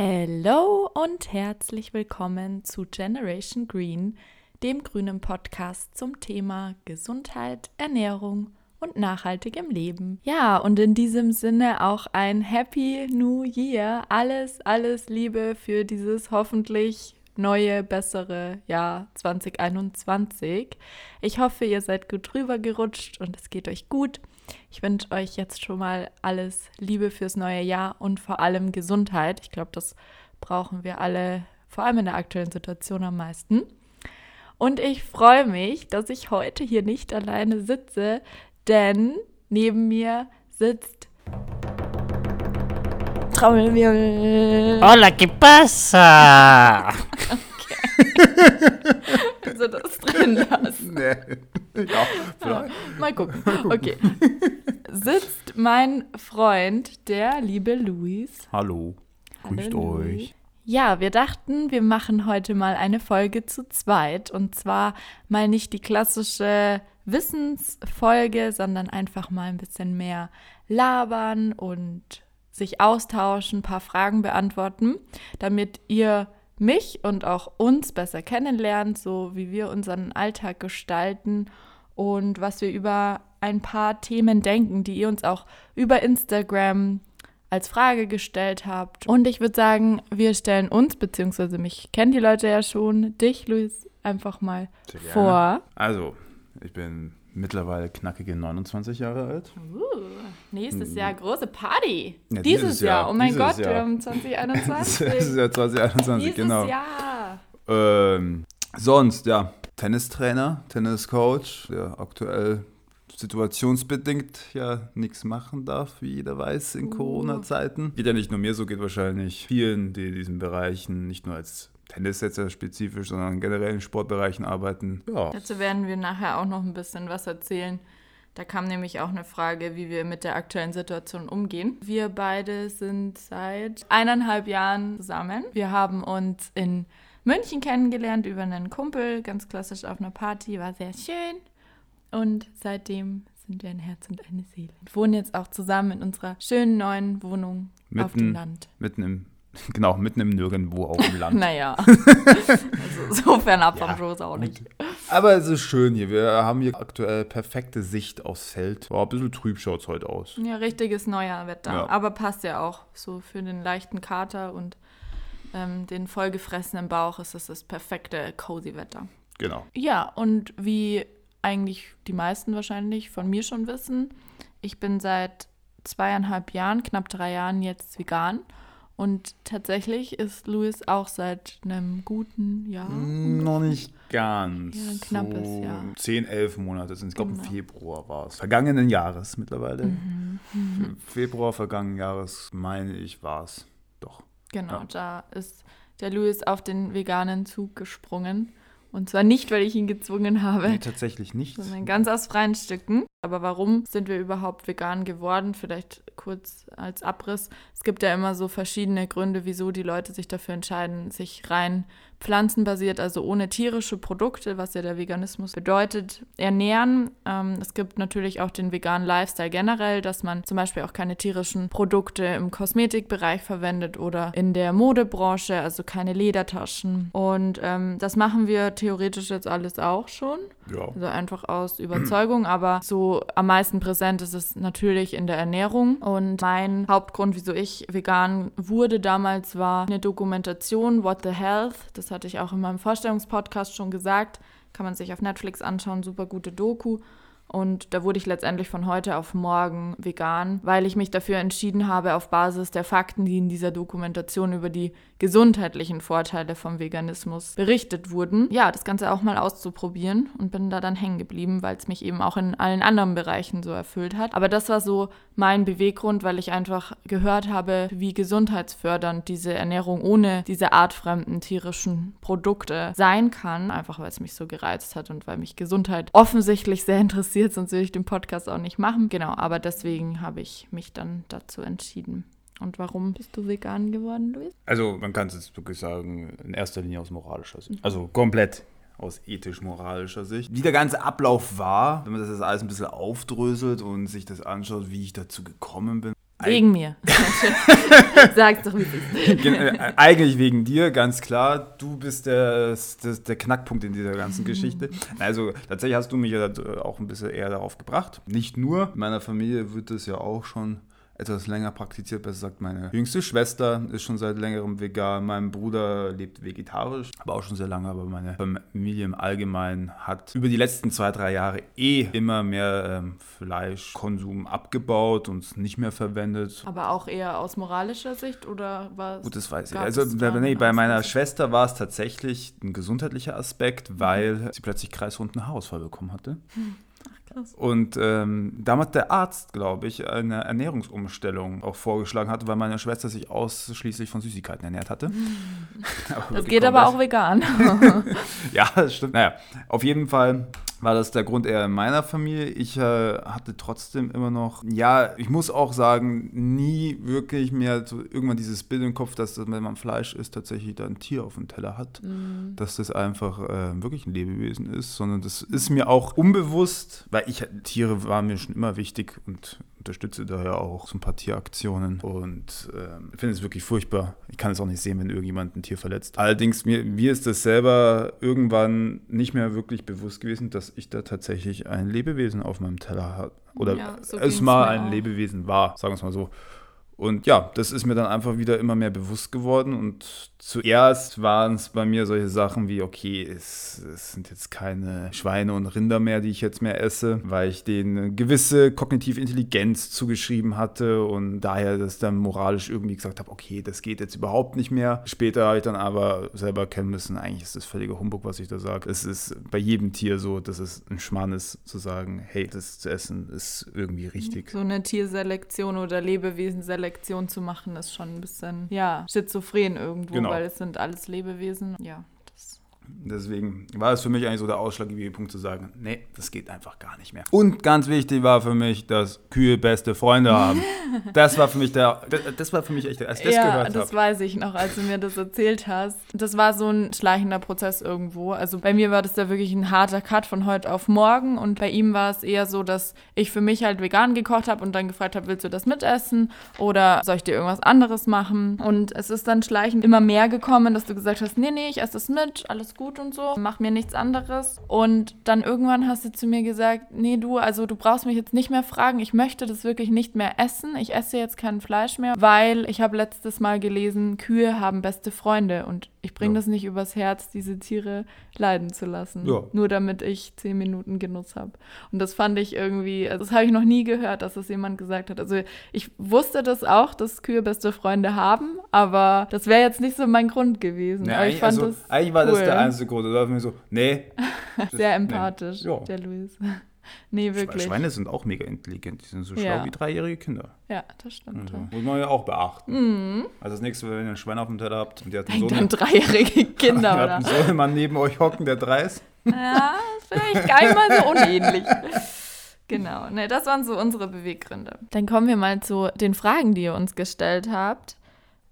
Hallo und herzlich willkommen zu Generation Green, dem grünen Podcast zum Thema Gesundheit, Ernährung und nachhaltigem Leben. Ja, und in diesem Sinne auch ein Happy New Year. Alles, alles Liebe für dieses hoffentlich neue, bessere Jahr 2021. Ich hoffe, ihr seid gut drüber gerutscht und es geht euch gut. Ich wünsche euch jetzt schon mal alles Liebe fürs neue Jahr und vor allem Gesundheit. Ich glaube, das brauchen wir alle, vor allem in der aktuellen Situation am meisten. Und ich freue mich, dass ich heute hier nicht alleine sitze, denn neben mir sitzt Trommelwirbel. Hola, ¿qué pasa? Du das drin lassen? Nee. Ja, vielleicht. Mal gucken. Okay. Sitzt mein Freund, der liebe Luis. Hallo. Grüßt Hallo, euch. Louis. Ja, wir dachten, wir machen heute mal eine Folge zu zweit. Und zwar mal nicht die klassische Wissensfolge, sondern einfach mal ein bisschen mehr labern und sich austauschen, ein paar Fragen beantworten, damit ihr mich und auch uns besser kennenlernt, so wie wir unseren Alltag gestalten und was wir über ein paar Themen denken, die ihr uns auch über Instagram als Frage gestellt habt. Und ich würde sagen, wir stellen uns, beziehungsweise mich kennen die Leute ja schon, dich, Luis, einfach mal vor. Also, ich bin mittlerweile knackige 29 Jahre alt. Uh, nächstes Jahr große Party. Ja, dieses, dieses Jahr. Jahr, Oh mein dieses Gott, wir Jahr. haben 2021. Das ist ja 2021, dieses genau. Jahr. Ähm, sonst, ja, Tennistrainer, Tenniscoach, der aktuell situationsbedingt ja nichts machen darf, wie jeder weiß, in Uh. Corona-Zeiten. Geht ja nicht nur mir so, geht wahrscheinlich vielen, die in diesen Bereichen nicht nur als Tennissetzer spezifisch, sondern generell in Sportbereichen arbeiten. Ja, Dazu werden wir nachher auch noch ein bisschen was erzählen. Da kam nämlich auch eine Frage, wie wir mit der aktuellen Situation umgehen. Wir beide sind seit eineinhalb Jahren zusammen. Wir haben uns in München kennengelernt über einen Kumpel, ganz klassisch auf einer Party, war sehr schön. Und seitdem sind wir ein Herz und eine Seele. Wir wohnen jetzt auch zusammen in unserer schönen neuen Wohnung auf dem Mitten- Land. mitten im, genau, mitten im Nirgendwo auf dem Land. Naja, also so fernab vom Ja, Schoß auch nicht. Aber es ist schön hier. Wir haben hier aktuell perfekte Sicht aufs Feld. War ein bisschen trüb schaut es heute aus. Ja, richtiges neuer Wetter. Ja. Aber passt ja auch so für den leichten Kater und ähm, den vollgefressenen Bauch ist es das perfekte cozy Wetter. Genau. Ja, und wie eigentlich die meisten wahrscheinlich von mir schon wissen, ich bin seit zweieinhalb Jahren, knapp drei Jahren jetzt vegan. Und tatsächlich ist Louis auch seit einem guten Jahr. Mm, Noch nicht ganz. Ja, ein knappes so Jahr. 10, 11 Monate sind. Ich glaube, Genau. im Februar war es. Vergangenen Jahres mittlerweile. Mhm. Februar vergangenen Jahres, meine ich, war es. Doch. Genau, Ja. da ist der Louis auf den veganen Zug gesprungen. Und zwar nicht, weil ich ihn gezwungen habe, Nee, tatsächlich nicht. sondern ganz aus freien Stücken. Aber warum sind wir überhaupt vegan geworden? Vielleicht kurz als Abriss. Es gibt ja immer so verschiedene Gründe, wieso die Leute sich dafür entscheiden, sich rein pflanzenbasiert, also ohne tierische Produkte, was ja der Veganismus bedeutet, ernähren. Ähm, es gibt natürlich auch den veganen Lifestyle generell, dass man zum Beispiel auch keine tierischen Produkte im Kosmetikbereich verwendet oder in der Modebranche, also keine Ledertaschen. Und ähm, das machen wir theoretisch jetzt alles auch schon. Ja. Also einfach aus Überzeugung, aber so am meisten präsent ist es natürlich in der Ernährung. Und mein Hauptgrund, wieso ich vegan wurde damals, war eine Dokumentation, What the Health. Das hatte ich auch in meinem Vorstellungspodcast schon gesagt. Kann man sich auf Netflix anschauen, super gute Doku. Und da wurde ich letztendlich von heute auf morgen vegan, weil ich mich dafür entschieden habe, auf Basis der Fakten, die in dieser Dokumentation über die gesundheitlichen Vorteile vom Veganismus berichtet wurden, ja, das Ganze auch mal auszuprobieren und bin da dann hängen geblieben, weil es mich eben auch in allen anderen Bereichen so erfüllt hat. Aber das war so mein Beweggrund, weil ich einfach gehört habe, wie gesundheitsfördernd diese Ernährung ohne diese artfremden tierischen Produkte sein kann, einfach weil es mich so gereizt hat und weil mich Gesundheit offensichtlich sehr interessiert, sonst würde ich den Podcast auch nicht machen. Genau, aber deswegen habe ich mich dann dazu entschieden. Und warum bist du vegan geworden, Luis? Also, man kann es jetzt wirklich sagen, in erster Linie aus moralischer Sicht. Also komplett aus ethisch-moralischer Sicht. Wie der ganze Ablauf war, wenn man das jetzt alles ein bisschen aufdröselt und sich das anschaut, wie ich dazu gekommen bin. Wegen mir. Sag's doch, wie es ist. Äh, Eigentlich wegen dir, ganz klar. Du bist der, der, der Knackpunkt in dieser ganzen Geschichte. Also tatsächlich hast du mich ja auch ein bisschen eher darauf gebracht. Nicht nur. In meiner Familie wird das ja auch schon etwas länger praktiziert. Besser gesagt, meine jüngste Schwester ist schon seit längerem vegan. Mein Bruder lebt vegetarisch, aber auch schon sehr lange. Aber meine Familie im Allgemeinen hat über die letzten zwei, drei Jahre eh immer mehr ähm, Fleischkonsum abgebaut und nicht mehr verwendet. Aber auch eher aus moralischer Sicht oder was? Gut, das weiß ich. Also nee, bei meiner? Schwester war es tatsächlich ein gesundheitlicher Mhm. Aspekt, weil sie plötzlich kreisrunden Haarausfall bekommen hatte. Und ähm, damals der Arzt, glaube ich, eine Ernährungsumstellung auch vorgeschlagen hatte, weil meine Schwester sich ausschließlich von Süßigkeiten ernährt hatte. Das geht aber auch vegan. Ja, das stimmt. Naja, auf jeden Fall war das der Grund eher in meiner Familie. Ich äh, hatte trotzdem immer noch, ja, ich muss auch sagen, nie wirklich mehr so irgendwann dieses Bild im Kopf, dass das, wenn man Fleisch isst, tatsächlich da ein Tier auf dem Teller hat. Dass das einfach äh, wirklich ein Lebewesen ist, sondern das ist mir auch unbewusst, weil ich, Tiere waren mir schon immer wichtig und unterstütze daher auch so ein paar Tieraktionen und ähm, finde es wirklich furchtbar. Ich kann es auch nicht sehen, wenn irgendjemand ein Tier verletzt. Allerdings, mir, mir ist das selber irgendwann nicht mehr wirklich bewusst gewesen, dass ich da tatsächlich ein Lebewesen auf meinem Teller habe. Oder Ja, so es mal ein auch. Lebewesen war, sagen wir es mal so. Und ja, das ist mir dann einfach wieder immer mehr bewusst geworden. Und zuerst waren es bei mir solche Sachen wie, okay, es, es sind jetzt keine Schweine und Rinder mehr, die ich jetzt mehr esse, weil ich denen eine gewisse kognitive Intelligenz zugeschrieben hatte und daher das dann moralisch irgendwie gesagt habe, okay, das geht jetzt überhaupt nicht mehr. Später habe ich dann aber selber erkennen müssen, eigentlich ist das völliger Humbug, was ich da sage. Es ist bei jedem Tier so, dass es ein Schmarrn ist, zu sagen, hey, das zu essen ist irgendwie richtig. So eine Tierselektion oder Lebewesenselektion zu machen, ist schon ein bisschen, ja, schizophren irgendwo, Genau. weil es sind alles Lebewesen. Ja. Deswegen war es für mich eigentlich so der ausschlaggebende Punkt zu sagen, nee, das geht einfach gar nicht mehr. Und ganz wichtig war für mich, dass Kühe beste Freunde haben. Das war für mich der, das, das war für mich echt, als ich das ja, gehört das habe. weiß ich noch, als du mir das erzählt hast. Das war so ein schleichender Prozess irgendwo. Also bei mir war das da wirklich ein harter Cut von heute auf morgen und bei ihm war es eher so, dass ich für mich halt vegan gekocht habe und dann gefragt habe, willst du das mitessen oder soll ich dir irgendwas anderes machen? Und es ist dann schleichend immer mehr gekommen, dass du gesagt hast, nee, nee, ich esse das mit, alles gut und so, mach mir nichts anderes. Und dann irgendwann hast du zu mir gesagt, nee, du, also du brauchst mich jetzt nicht mehr fragen, ich möchte das wirklich nicht mehr essen. Ich esse jetzt kein Fleisch mehr, weil ich habe letztes Mal gelesen, Kühe haben beste Freunde und ich bringe Ja. das nicht übers Herz, diese Tiere leiden zu lassen. Ja. Nur damit ich zehn Minuten Genuss habe. Und das fand ich irgendwie, also das habe ich noch nie gehört, dass das jemand gesagt hat. Also ich wusste das auch, dass Kühe beste Freunde haben, aber das wäre jetzt nicht so mein Grund gewesen. Nee, aber ich eigentlich, fand also, das eigentlich war das cool. der einzige Grund. Da war mir so, nee. das- sehr nee. empathisch, Ja. der Luis. nee, wirklich. Schweine sind auch mega intelligent. Die sind so schlau Ja. wie dreijährige Kinder. Ja, das stimmt. Also, muss man ja auch beachten. Also das nächste wenn ihr ein Schwein auf dem Teller habt und ihr habt einen Denkt Sohn, an dreijährige Kinder, oder? einen Sohnemann neben euch hocken, der drei ist. Ja, vielleicht gar nicht mal so unähnlich. Genau, ne, das waren so unsere Beweggründe. Dann kommen wir mal zu den Fragen, die ihr uns gestellt habt.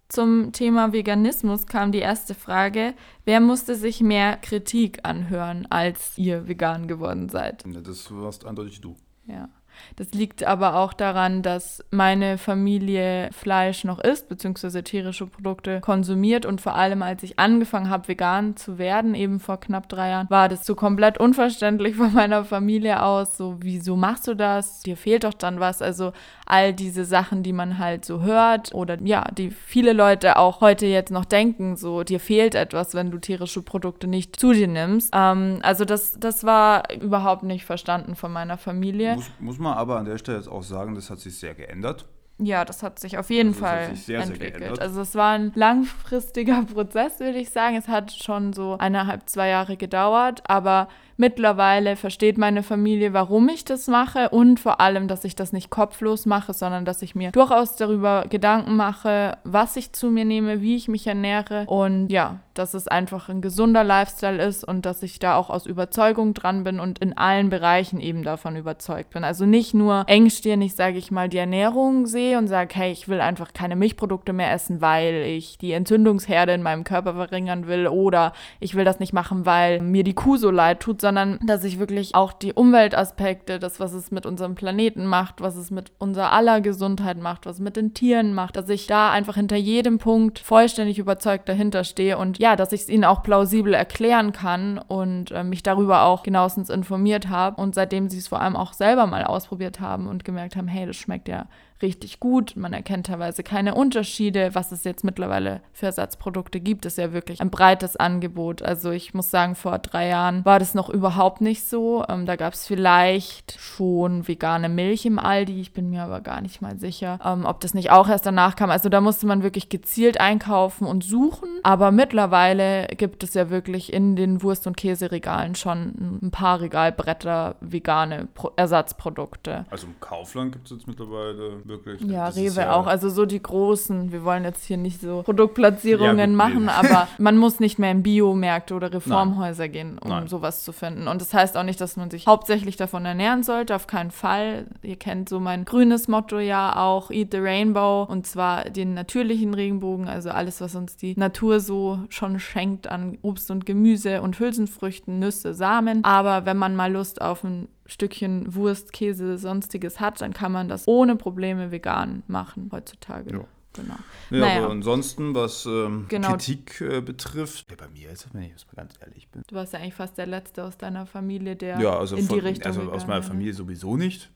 Zum Thema Veganismus kam die erste Frage, wer musste sich mehr Kritik anhören, als ihr vegan geworden seid? Ja, das warst eindeutig du. Ja. Das liegt aber auch daran, dass meine Familie Fleisch noch isst, beziehungsweise tierische Produkte konsumiert. Und vor allem, als ich angefangen habe, vegan zu werden, eben vor knapp drei Jahren, war das so komplett unverständlich von meiner Familie aus. So, wieso machst du das? Dir fehlt doch dann was. Also all diese Sachen, die man halt so hört oder ja, die viele Leute auch heute jetzt noch denken, so, dir fehlt etwas, wenn du tierische Produkte nicht zu dir nimmst. Ähm, also das, das war überhaupt nicht verstanden von meiner Familie. Muss, muss man aber an der Stelle jetzt auch sagen, das hat sich sehr geändert. Ja, das hat sich auf jeden Also Fall sehr, sehr entwickelt. geändert. also es war ein langfristiger Prozess, würde ich sagen. Es hat schon so eineinhalb, zwei Jahre gedauert, aber mittlerweile versteht meine Familie, warum ich das mache und vor allem, dass ich das nicht kopflos mache, sondern dass ich mir durchaus darüber Gedanken mache, was ich zu mir nehme, wie ich mich ernähre und ja, dass es einfach ein gesunder Lifestyle ist und dass ich da auch aus Überzeugung dran bin und in allen Bereichen eben davon überzeugt bin. Also nicht nur engstirnig, sage ich mal, die Ernährung sehe und sage, hey, ich will einfach keine Milchprodukte mehr essen, weil ich die Entzündungsherde in meinem Körper verringern will oder ich will das nicht machen, weil mir die Kuh so leid tut, sondern dass ich wirklich auch die Umweltaspekte, das, was es mit unserem Planeten macht, was es mit unserer aller Gesundheit macht, was es mit den Tieren macht, dass ich da einfach hinter jedem Punkt vollständig überzeugt dahinter stehe und ja, dass ich es ihnen auch plausibel erklären kann und äh, mich darüber auch genauestens informiert habe und seitdem sie es vor allem auch selber mal ausprobiert haben und gemerkt haben, hey, das schmeckt ja richtig gut. Man erkennt teilweise keine Unterschiede. Was es jetzt mittlerweile für Ersatzprodukte gibt, ist ja wirklich ein breites Angebot. Also ich muss sagen, vor drei Jahren war das noch überhaupt nicht so. Ähm, da gab es vielleicht schon vegane Milch im Aldi. Ich bin mir aber gar nicht mal sicher, ähm, ob das nicht auch erst danach kam. Also da musste man wirklich gezielt einkaufen und suchen. Aber mittlerweile gibt es ja wirklich in den Wurst- und Käseregalen schon ein paar Regalbretter vegane Pro Ersatzprodukte. Also im Kaufland gibt es jetzt mittlerweile wirklich. Ja, Das Rewe auch. Also so die großen. Wir wollen jetzt hier nicht so Produktplatzierungen Ja, gut, machen, nee. aber man muss nicht mehr in Biomärkte oder Reformhäuser gehen, um Nein. sowas zu finden. Und das heißt auch nicht, dass man sich hauptsächlich davon ernähren sollte. Auf keinen Fall. Ihr kennt so mein grünes Motto ja auch, Eat the Rainbow. Und zwar den natürlichen Regenbogen, also alles, was uns die Natur so schon schenkt an Obst und Gemüse und Hülsenfrüchten, Nüsse, Samen. Aber wenn man mal Lust auf ein Stückchen Wurst, Käse, sonstiges hat, dann kann man das ohne Probleme vegan machen heutzutage. Ja. Genau. Ja, Naja. aber ansonsten, was ähm, Genau. Kritik äh, betrifft, ja, bei mir ist es, wenn ich jetzt mal ganz ehrlich bin. Du warst ja eigentlich fast der Letzte aus deiner Familie, der Ja, also, in von, die Richtung also aus meiner. Familie sowieso nicht.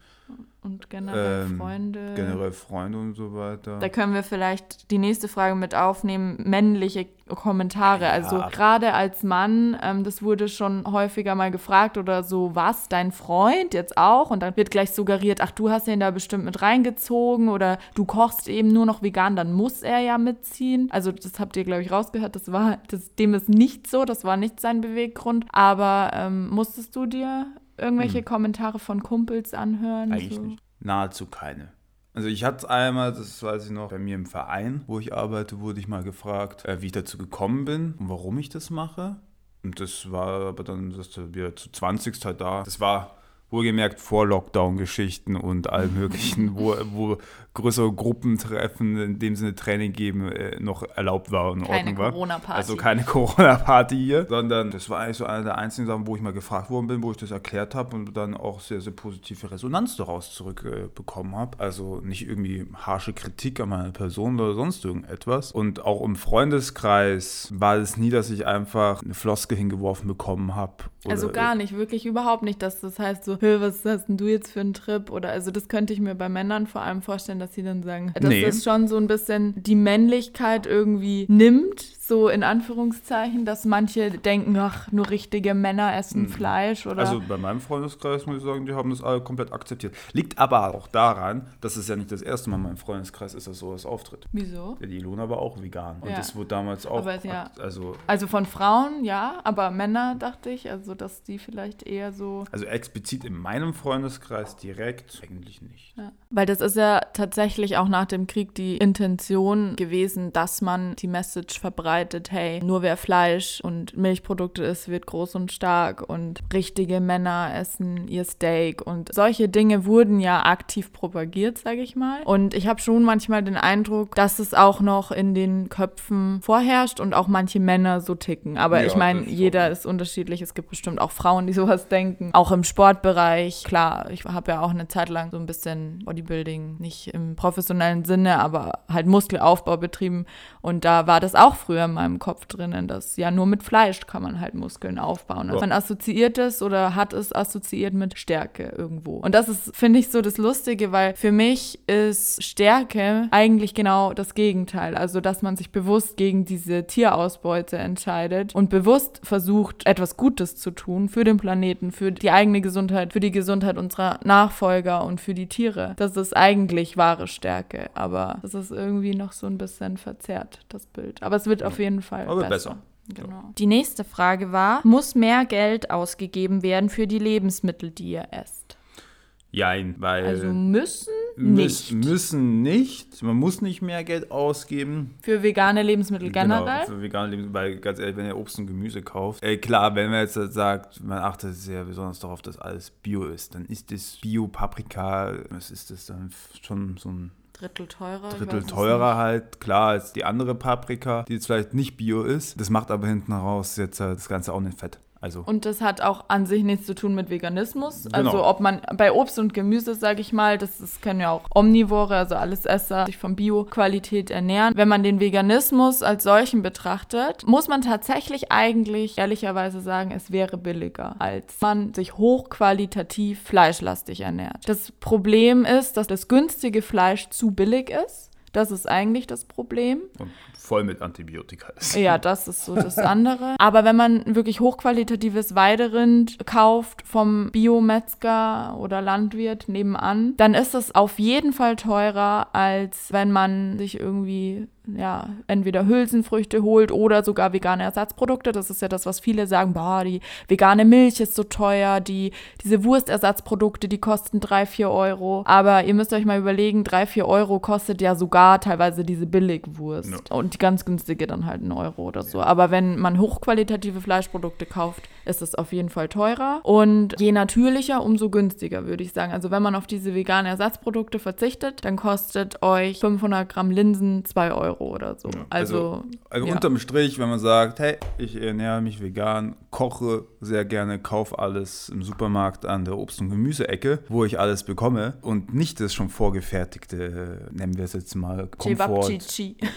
Und generell Ähm, Freunde. Generell Freunde und so weiter. Da können wir vielleicht die nächste Frage mit aufnehmen, männliche Kommentare. Ja, also gerade als Mann, ähm, das wurde schon häufiger mal gefragt oder so, was, dein Freund jetzt auch? Und dann wird gleich suggeriert, ach, du hast ihn da bestimmt mit reingezogen oder du kochst eben nur noch vegan, dann muss er ja mitziehen. Also das habt ihr, glaube ich, rausgehört, das war, das, dem ist nicht so, das war nicht sein Beweggrund. Aber ähm, musstest du dir irgendwelche Kommentare von Kumpels anhören? Hm. Eigentlich so? nicht. Nahezu keine. Also ich hatte einmal, das weiß ich noch, bei mir im Verein, wo ich arbeite, wurde ich mal gefragt, äh, wie ich dazu gekommen bin und warum ich das mache. Und das war aber dann, dass wir zu 20 halt da. Das war wohlgemerkt vor Lockdown-Geschichten und allem möglichen, wo, wo größere Gruppentreffen, in dem Sinne Training geben, äh, noch erlaubt war und in Keine Ordnung war. Corona-Party. Also keine Corona-Party hier, sondern das war eigentlich so eine der einzigen Sachen, wo ich mal gefragt worden bin, wo ich das erklärt habe und dann auch sehr, sehr positive Resonanz daraus zurückbekommen habe. Also nicht irgendwie harsche Kritik an meiner Person oder sonst irgendetwas. Und auch im Freundeskreis war es nie, dass ich einfach eine Floske hingeworfen bekommen habe. Also gar nicht, wirklich überhaupt nicht, dass das heißt so, "Hö, was hast denn du jetzt für einen Trip? Oder also das könnte ich mir bei Männern vor allem vorstellen, dass sie dann sagen, dass Nee. das schon so ein bisschen die Männlichkeit irgendwie nimmt, so in Anführungszeichen, dass manche denken, ach, nur richtige Männer essen Fleisch oder Also bei meinem Freundeskreis muss ich sagen, die haben das alle komplett akzeptiert. Liegt aber auch daran, dass es ja nicht das erste Mal in meinem Freundeskreis ist, dass sowas auftritt. wieso? Ja, Die Ilona war auch vegan. Und Ja. das wurde damals auch. Aber ja. Also, Also von Frauen, ja, aber Männer dachte ich, also dass die vielleicht eher so also explizit in meinem Freundeskreis direkt eigentlich nicht. Ja. Weil das ist ja tatsächlich auch nach dem Krieg die Intention gewesen, dass man die Message verbreitet, hey, nur wer Fleisch und Milchprodukte isst, wird groß und stark und richtige Männer essen ihr Steak und solche Dinge wurden ja aktiv propagiert, sage ich mal. Und ich habe schon manchmal den Eindruck, dass es auch noch in den Köpfen vorherrscht und auch manche Männer so ticken. Aber Ja, ich meine, jeder ist unterschiedlich. Es gibt bestimmt auch Frauen, die sowas denken. Auch im Sportbereich. Klar, ich habe ja auch eine Zeit lang so ein bisschen Bodybuilding, nicht im professionellen Sinne, aber halt Muskelaufbau betrieben. Und da war das auch früher in meinem Kopf drinnen, dass ja nur mit Fleisch kann man halt Muskeln aufbauen. Also Ja. man assoziiert es oder hat es assoziiert mit Stärke irgendwo. Und das ist, finde ich, so das Lustige, weil für mich ist Stärke eigentlich genau das Gegenteil. Also, dass man sich bewusst gegen diese Tierausbeute entscheidet und bewusst versucht, etwas Gutes zu tun für den Planeten, für die eigene Gesundheit, für die Gesundheit unserer Nachfolger und für die Tiere. Das ist eigentlich wahre Stärke, aber das ist irgendwie noch so ein bisschen verzerrt, das Bild. Aber es wird auf jeden Fall Aber besser. besser. Genau. Die nächste Frage war, muss mehr Geld ausgegeben werden für die Lebensmittel, die ihr esst? Jein, weil Also müssen nicht. müssen nicht. Man muss nicht mehr Geld ausgeben. Für vegane Lebensmittel generell? Genau, für vegane Lebensmittel, weil ganz ehrlich, wenn ihr Obst und Gemüse kauft, äh, klar, wenn man jetzt sagt, man achtet sehr besonders darauf, dass alles Bio ist, dann ist das Bio-Paprika, was ist das dann schon so ein Drittel teurer. Drittel teurer halt, klar, als die andere Paprika, die jetzt vielleicht nicht Bio ist. Das macht aber hinten raus jetzt halt das Ganze auch nicht fett. Also Und das hat auch an sich nichts zu tun mit Veganismus. Genau. Also ob man bei Obst und Gemüse, sage ich mal, das, das können ja auch Omnivore, also alles Esser, sich von Bio-Qualität ernähren. Wenn man den Veganismus als solchen betrachtet, muss man tatsächlich eigentlich ehrlicherweise sagen, es wäre billiger, als man sich hochqualitativ fleischlastig ernährt. Das Problem ist, dass das günstige Fleisch zu billig ist. Das ist eigentlich das Problem. und voll mit Antibiotika ist. Ja, das ist so das andere. Aber wenn man wirklich hochqualitatives Weiderind kauft vom Biometzger oder Landwirt nebenan, dann ist es auf jeden Fall teurer, als wenn man sich irgendwie ja, entweder Hülsenfrüchte holt oder sogar vegane Ersatzprodukte. Das ist ja das, was viele sagen, boah, die vegane Milch ist so teuer, die, diese Wurstersatzprodukte, die kosten 3, 4 Euro. Aber ihr müsst euch mal überlegen, 3, 4 Euro kostet ja sogar teilweise diese Billigwurst. Ja. Und die ganz günstige dann halt einen Euro oder so. Aber wenn man hochqualitative Fleischprodukte kauft, ist es auf jeden Fall teurer. Und je natürlicher, umso günstiger, würde ich sagen. Also wenn man auf diese veganen Ersatzprodukte verzichtet, dann kostet euch 500 Gramm Linsen 2 Euro oder so. Ja, Also, Also ja. unterm Strich, wenn man sagt, hey, ich ernähre mich vegan, koche sehr gerne, kaufe alles im Supermarkt an der Obst- und Gemüseecke, wo ich alles bekomme und nicht das schon vorgefertigte, äh, nennen wir es jetzt mal, Komfort.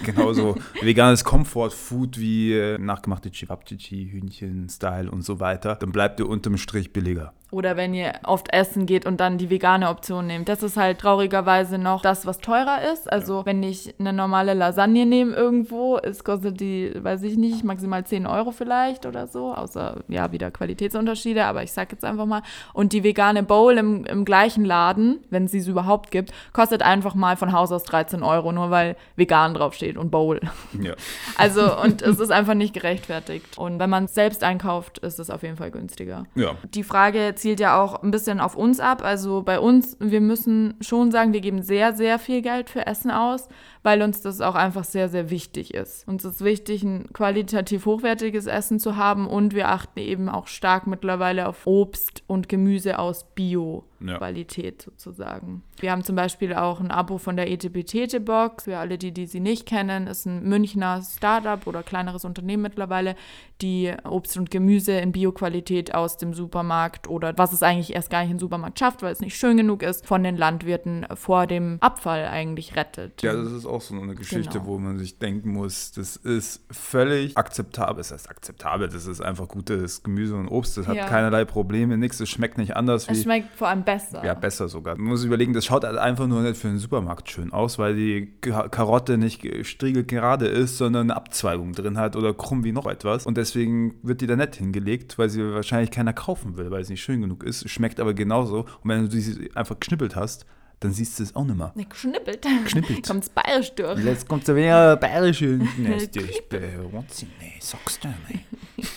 Genauso veganes Comfort-Food wie äh, nachgemachte Cevapcici, Hühnchen-Style und so weiter, dann bleibt ihr unterm Strich billiger. Oder wenn ihr oft essen geht und dann die vegane Option nehmt. Das ist halt traurigerweise noch das, was teurer ist. Also wenn ich eine normale Lasagne nehme irgendwo, es kostet die, weiß ich nicht, maximal 10 Euro vielleicht oder so. Außer, ja, wieder Qualitätsunterschiede, aber ich sag jetzt einfach mal. Und die vegane Bowl im, im gleichen Laden, wenn es sie überhaupt gibt, kostet einfach mal von Haus aus 13 Euro, nur weil vegan draufsteht und Bowl. Ja. Also, und es ist einfach nicht gerechtfertigt. Und wenn man es selbst einkauft, ist es auf jeden Fall günstiger. Ja. Die Frage zielt ja auch ein bisschen auf uns ab. Also bei uns, wir müssen schon sagen, wir geben sehr, sehr viel Geld für Essen aus, weil uns das auch einfach sehr, sehr wichtig ist. Uns ist wichtig, ein qualitativ hochwertiges Essen zu haben und wir achten eben auch stark mittlerweile auf Obst und Gemüse aus Bio. Ja. Qualität sozusagen. Wir haben zum Beispiel auch ein Abo von der Etepetete-Box. Für alle, die, die sie nicht kennen, ist ein Münchner Startup oder kleineres Unternehmen mittlerweile, die Obst und Gemüse in Bioqualität aus dem Supermarkt oder was es eigentlich erst gar nicht in den Supermarkt schafft, weil es nicht schön genug ist, von den Landwirten vor dem Abfall eigentlich rettet. Ja, das ist auch so eine Geschichte, Genau. wo man sich denken muss, das ist völlig akzeptabel. Das heißt akzeptabel, das ist einfach gutes Gemüse und Obst, das hat Ja. keinerlei Probleme, nichts, es schmeckt nicht anders es wie. schmeckt vor allem besser. Ja, besser sogar. Man muss überlegen, das schaut halt einfach nur nicht für den Supermarkt schön aus, weil die Ka- Karotte nicht striegelt gerade ist, sondern eine Abzweigung drin hat oder krumm wie noch etwas. Und deswegen wird die da nicht hingelegt, weil sie wahrscheinlich keiner kaufen will, weil es nicht schön genug ist. Schmeckt aber genauso. Und wenn du sie einfach geschnippelt hast, dann siehst du es auch nicht mehr. Ne, geschnippelt. Geschnippelt. Kommt's bayerisch durch. Jetzt kommt so wieder. Ich bin nee, sagst du nicht.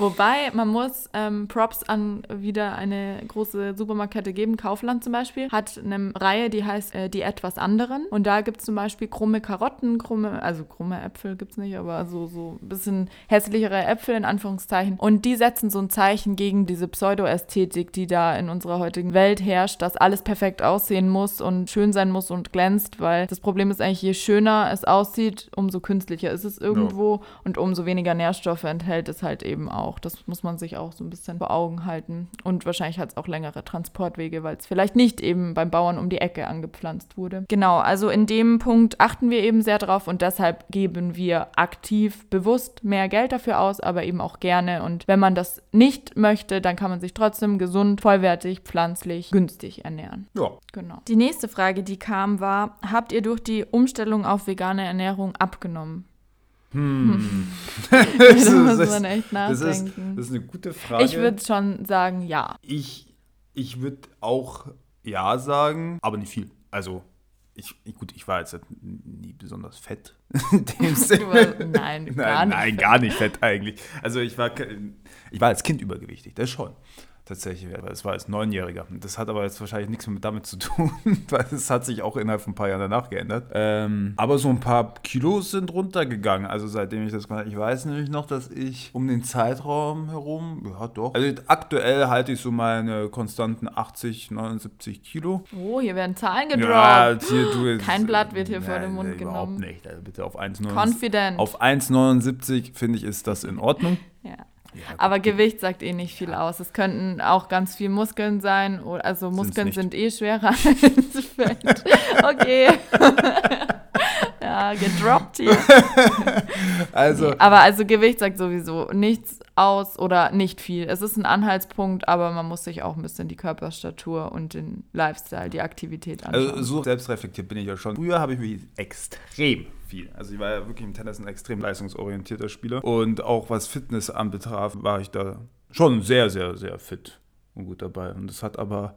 Wobei, man muss ähm, Props an wieder eine große Supermarktkette geben, Kaufland zum Beispiel, hat eine Reihe, die heißt äh, Die etwas anderen. Und da gibt es zum Beispiel krumme Karotten, krumme, also krumme Äpfel gibt es nicht, aber so, so ein bisschen hässlichere Äpfel in Anführungszeichen. Und die setzen so ein Zeichen gegen diese Pseudo-Ästhetik, die da in unserer heutigen Welt herrscht, dass alles perfekt aussehen muss und schön sein muss und glänzt, weil das Problem ist eigentlich, je schöner es aussieht, umso künstlicher ist es irgendwo und umso weniger Nährstoffe enthält es halt eben auch. Das muss man sich auch so ein bisschen vor Augen halten. Und wahrscheinlich hat es auch längere Transportwege, weil es vielleicht nicht eben beim Bauern um die Ecke angepflanzt wurde. Genau, also in dem Punkt achten wir eben sehr drauf und deshalb geben wir aktiv bewusst mehr Geld dafür aus, aber eben auch gerne. Und wenn man das nicht möchte, dann kann man sich trotzdem gesund, vollwertig, pflanzlich, günstig ernähren. Ja. Genau. Die nächste Frage, die kam, war: Habt ihr durch die Umstellung auf vegane Ernährung abgenommen? Das da muss ist- man echt Das ist, nachdenken. das ist eine gute Frage. ich würde schon sagen, ja. Ich, ich würde auch ja sagen, aber nicht viel. Also, ich, gut, ich war jetzt nie besonders fett. In dem Sinne. Du- nein, gar nein, nicht nein, fett. gar nicht fett eigentlich. Also ich war, ich war als Kind übergewichtig, das schon. Tatsächlich, aber es war als Neunjähriger. Das hat aber jetzt wahrscheinlich nichts mehr damit zu tun, weil es hat sich auch innerhalb von ein paar Jahren danach geändert. Ähm, aber so ein paar Kilos sind runtergegangen. Also seitdem ich das gemacht habe. Ich weiß nämlich noch, dass ich um den Zeitraum herum, ja doch. Also aktuell halte ich so meine konstanten 80, 79 Kilo. Oh, hier werden Zahlen gedroppt. Ja, hier, du, jetzt- Kein Blatt wird hier vor Nein, den Mund überhaupt genommen. nicht. Also bitte auf 1,79. Confident. Auf 1,79 finde ich, ist das in Ordnung. ja. Aber Gewicht sagt eh nicht viel aus. Es könnten auch ganz viel Muskeln sein. Also Muskeln sind eh schwerer als Fett. Okay. gedroppt hier. Also, Aber also Gewicht sagt sowieso nichts aus oder nicht viel. Es ist ein Anhaltspunkt, aber man muss sich auch ein bisschen die Körperstatur und den Lifestyle, die Aktivität anschauen. also so selbstreflektiert bin ich ja schon. Früher habe ich mich extrem viel. Also ich war ja wirklich im Tennis ein extrem leistungsorientierter Spieler. Und auch was Fitness anbetraf, war ich da schon sehr, sehr, sehr fit und gut dabei. Und das hat aber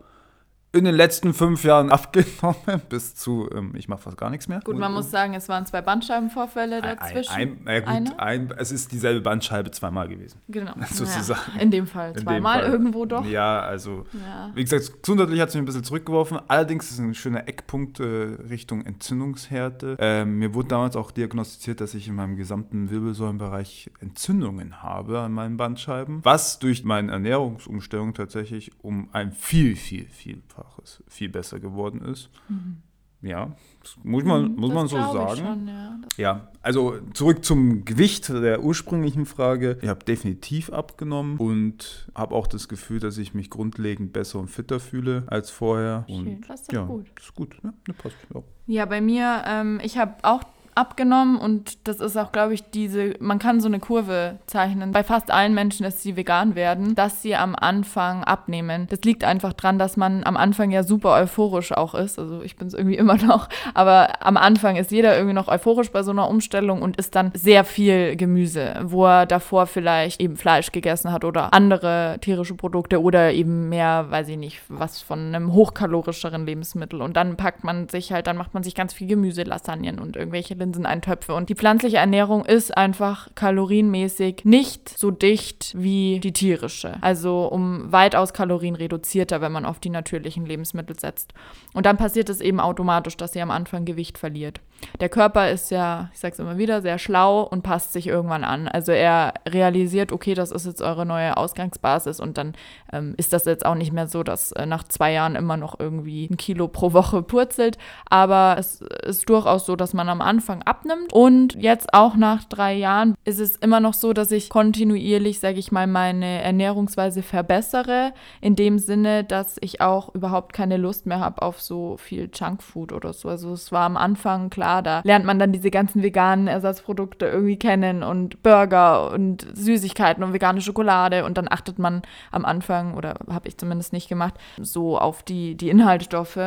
in den letzten fünf Jahren abgenommen bis zu, ähm, ich mache fast gar nichts mehr. Gut, man muss sagen, es waren zwei Bandscheibenvorfälle dazwischen. Ein, ein, ja, gut, Eine? ein, es ist dieselbe Bandscheibe zweimal gewesen. Genau. sozusagen. Ja, in dem Fall In dem zweimal Fall. irgendwo doch. Ja, also Ja. wie gesagt, gesundheitlich hat es mich ein bisschen zurückgeworfen. Allerdings ist es ein schöner Eckpunkt äh, Richtung Entzündungshärte. Ähm, mir wurde damals auch diagnostiziert, dass ich in meinem gesamten Wirbelsäulenbereich Entzündungen habe an meinen Bandscheiben, was durch meine Ernährungsumstellung tatsächlich um ein viel, viel, vielfaches viel besser geworden ist. Ja, das muss man, muss Mhm. Das man so sagen. Schon, ja. Ja, also zurück zum Gewicht der ursprünglichen Frage. Ich habe definitiv abgenommen und habe auch das Gefühl, dass ich mich grundlegend besser und fitter fühle als vorher. Schön, Und das ist doch ja, gut. Ist gut. Ja, ne, passt. Ja. Ja, bei mir, ähm, ich habe auch abgenommen und das ist auch, glaube ich, diese, man kann so eine Kurve zeichnen. Bei fast allen Menschen, dass sie vegan werden, dass sie am Anfang abnehmen. Das liegt einfach dran, dass man am Anfang ja super euphorisch auch ist. Also ich bin es irgendwie immer noch, aber am Anfang ist jeder irgendwie noch euphorisch bei so einer Umstellung und isst dann sehr viel Gemüse, wo er davor vielleicht eben Fleisch gegessen hat oder andere tierische Produkte oder eben mehr, weiß ich nicht, was von einem hochkalorischeren Lebensmittel. Und dann packt man sich halt, dann macht man sich ganz viel Gemüse, Lasagnen und irgendwelche Linseneintöpfe. Und die pflanzliche Ernährung ist einfach kalorienmäßig nicht so dicht wie die tierische. Also um weitaus kalorienreduzierter, wenn man auf die natürlichen Lebensmittel setzt. Und dann passiert es eben automatisch, dass ihr am Anfang Gewicht verliert. Der Körper ist ja, ich sag's immer wieder, sehr schlau und passt sich irgendwann an. Also er realisiert, okay, das ist jetzt eure neue Ausgangsbasis und dann ähm, ist das jetzt auch nicht mehr so, dass äh, nach zwei Jahren immer noch irgendwie ein Kilo pro Woche purzelt. Aber es ist durchaus so, dass man am Anfang abnimmt. Und jetzt auch nach drei Jahren ist es immer noch so, dass ich kontinuierlich, sage ich mal, meine Ernährungsweise verbessere. In dem Sinne, dass ich auch überhaupt keine Lust mehr habe auf so viel Junkfood oder so. Also es war am Anfang klar, da lernt man dann diese ganzen veganen Ersatzprodukte irgendwie kennen und Burger und Süßigkeiten und vegane Schokolade und dann achtet man am Anfang, oder habe ich zumindest nicht gemacht, so auf die, die Inhaltsstoffe.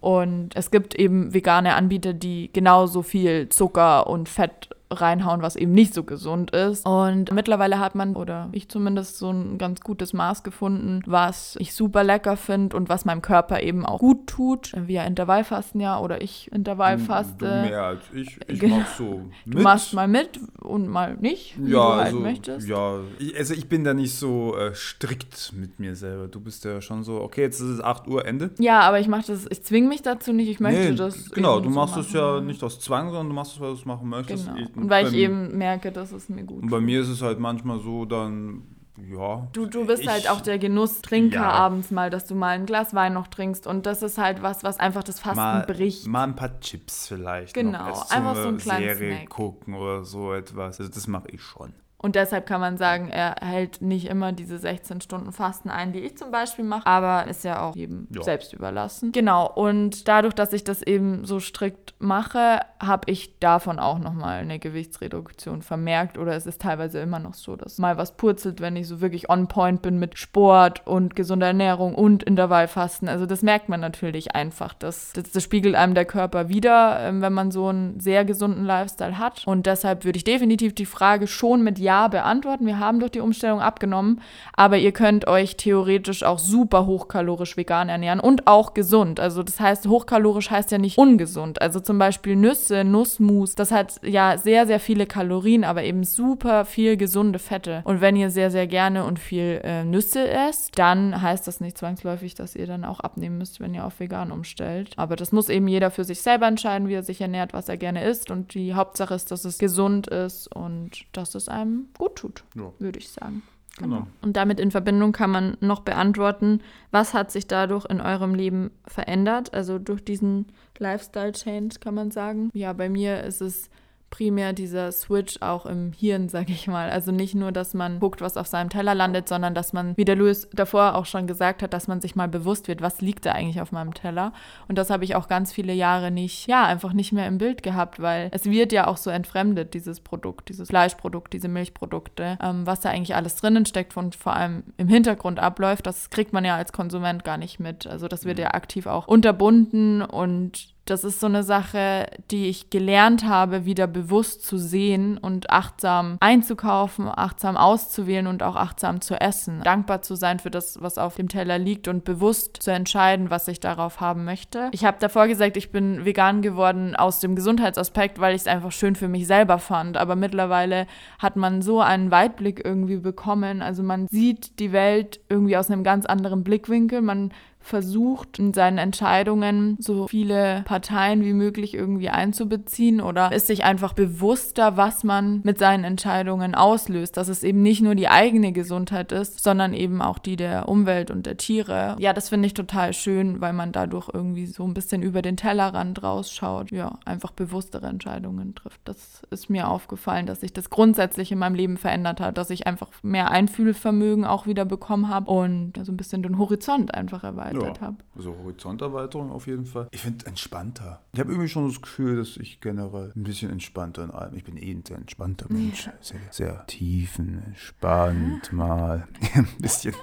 Und es gibt eben vegane Anbieter, die genauso viel Zucker und Fett reinhauen, was eben nicht so gesund ist. Und mittlerweile hat man, oder ich zumindest, so ein ganz gutes Maß gefunden, was ich super lecker finde und was meinem Körper eben auch gut tut. Wir Intervallfasten ja, oder ich Intervallfaste. Du mehr als ich. Ich Genau. mach so mit. Du machst mal mit und mal nicht, wie ja, du halt also, möchtest. ja, ich, also ich bin da nicht so äh, strikt mit mir selber. Du bist ja schon so, okay, jetzt ist es 8 Uhr, Ende. Ja, aber ich mache das, ich zwinge mich dazu nicht, ich möchte Nee, das. Genau, du so machst es ja nicht aus Zwang, sondern du machst es, weil du es machen möchtest. Genau. Ich- Und weil ich eben merke, dass es mir gut Und bei mir ist es halt manchmal so, dann, ja. Du, du bist ich- halt auch der Genusstrinker Ja. abends mal, dass du mal ein Glas Wein noch trinkst. Und das ist halt was, was einfach das Fasten mal, bricht. mal ein paar Chips vielleicht. Genau, noch einfach so eine einen kleinen Serie Snack. gucken oder so etwas. Also das mache ich schon. Und deshalb kann man sagen, er hält nicht immer diese 16 Stunden Fasten ein, die ich zum Beispiel mache, aber ist ja auch jedem Ja. selbst überlassen. Genau, und dadurch, dass ich das eben so strikt mache, habe ich davon auch nochmal eine Gewichtsreduktion vermerkt oder es ist teilweise immer noch so, dass mal was purzelt, wenn ich so wirklich on point bin mit Sport und gesunder Ernährung und Intervallfasten. Also das merkt man natürlich einfach. Das, das, das spiegelt einem der Körper wieder, ähm, wenn man so einen sehr gesunden Lifestyle hat. Und deshalb würde ich definitiv die Frage schon mit Ja beantworten. Wir haben durch die Umstellung abgenommen, aber ihr könnt euch theoretisch auch super hochkalorisch vegan ernähren und auch gesund. Also das heißt, hochkalorisch heißt ja nicht ungesund. Also zum Beispiel Nüsse, Nussmus, das hat ja sehr, sehr viele Kalorien, aber eben super viel gesunde Fette. Und wenn ihr sehr, sehr gerne und viel äh, Nüsse esst, dann heißt das nicht zwangsläufig, dass ihr dann auch abnehmen müsst, wenn ihr auf vegan umstellt. Aber das muss eben jeder für sich selber entscheiden, wie er sich ernährt, was er gerne isst. Und die Hauptsache ist, dass es gesund ist und dass es einem gut tut, Ja. würde ich sagen. Genau. Und damit in Verbindung kann man noch beantworten, was hat sich dadurch in eurem Leben verändert? Also durch diesen Lifestyle-Change kann man sagen. Ja, bei mir ist es primär dieser Switch auch im Hirn, sag ich mal. Also nicht nur, dass man guckt, was auf seinem Teller landet, sondern dass man, wie der Louis davor auch schon gesagt hat, dass man sich mal bewusst wird, was liegt da eigentlich auf meinem Teller. Und das habe ich auch ganz viele Jahre nicht, ja, einfach nicht mehr im Bild gehabt, weil es wird ja auch so entfremdet, dieses Produkt, dieses Fleischprodukt, diese Milchprodukte, ähm, was da eigentlich alles drinnen steckt und vor allem im Hintergrund abläuft, das kriegt man ja als Konsument gar nicht mit. Also das wird ja aktiv auch unterbunden und das ist so eine Sache, die ich gelernt habe, wieder bewusst zu sehen und achtsam einzukaufen, achtsam auszuwählen und auch achtsam zu essen. Dankbar zu sein für das, was auf dem Teller liegt und bewusst zu entscheiden, was ich darauf haben möchte. Ich habe davor gesagt, ich bin vegan geworden aus dem Gesundheitsaspekt, weil ich es einfach schön für mich selber fand. Aber mittlerweile hat man so einen Weitblick irgendwie bekommen. Also man sieht die Welt irgendwie aus einem ganz anderen Blickwinkel. Man versucht, in seinen Entscheidungen so viele Parteien wie möglich irgendwie einzubeziehen oder ist sich einfach bewusster, was man mit seinen Entscheidungen auslöst, dass es eben nicht nur die eigene Gesundheit ist, sondern eben auch die der Umwelt und der Tiere. Ja, das finde ich total schön, weil man dadurch irgendwie so ein bisschen über den Tellerrand rausschaut, ja, einfach bewusstere Entscheidungen trifft. Das ist mir aufgefallen, dass sich das grundsätzlich in meinem Leben verändert hat, dass ich einfach mehr Einfühlvermögen auch wieder bekommen habe und so ein bisschen den Horizont einfach erweitert erweitert ja, habe. Also Horizonterweiterung auf jeden Fall. Ich finde entspannter. Ich habe irgendwie schon das Gefühl, dass ich generell ein bisschen entspannter in allem. Ich bin eh ein sehr entspannter Mensch. Ja. Sehr, sehr tiefenentspannt mal. ein bisschen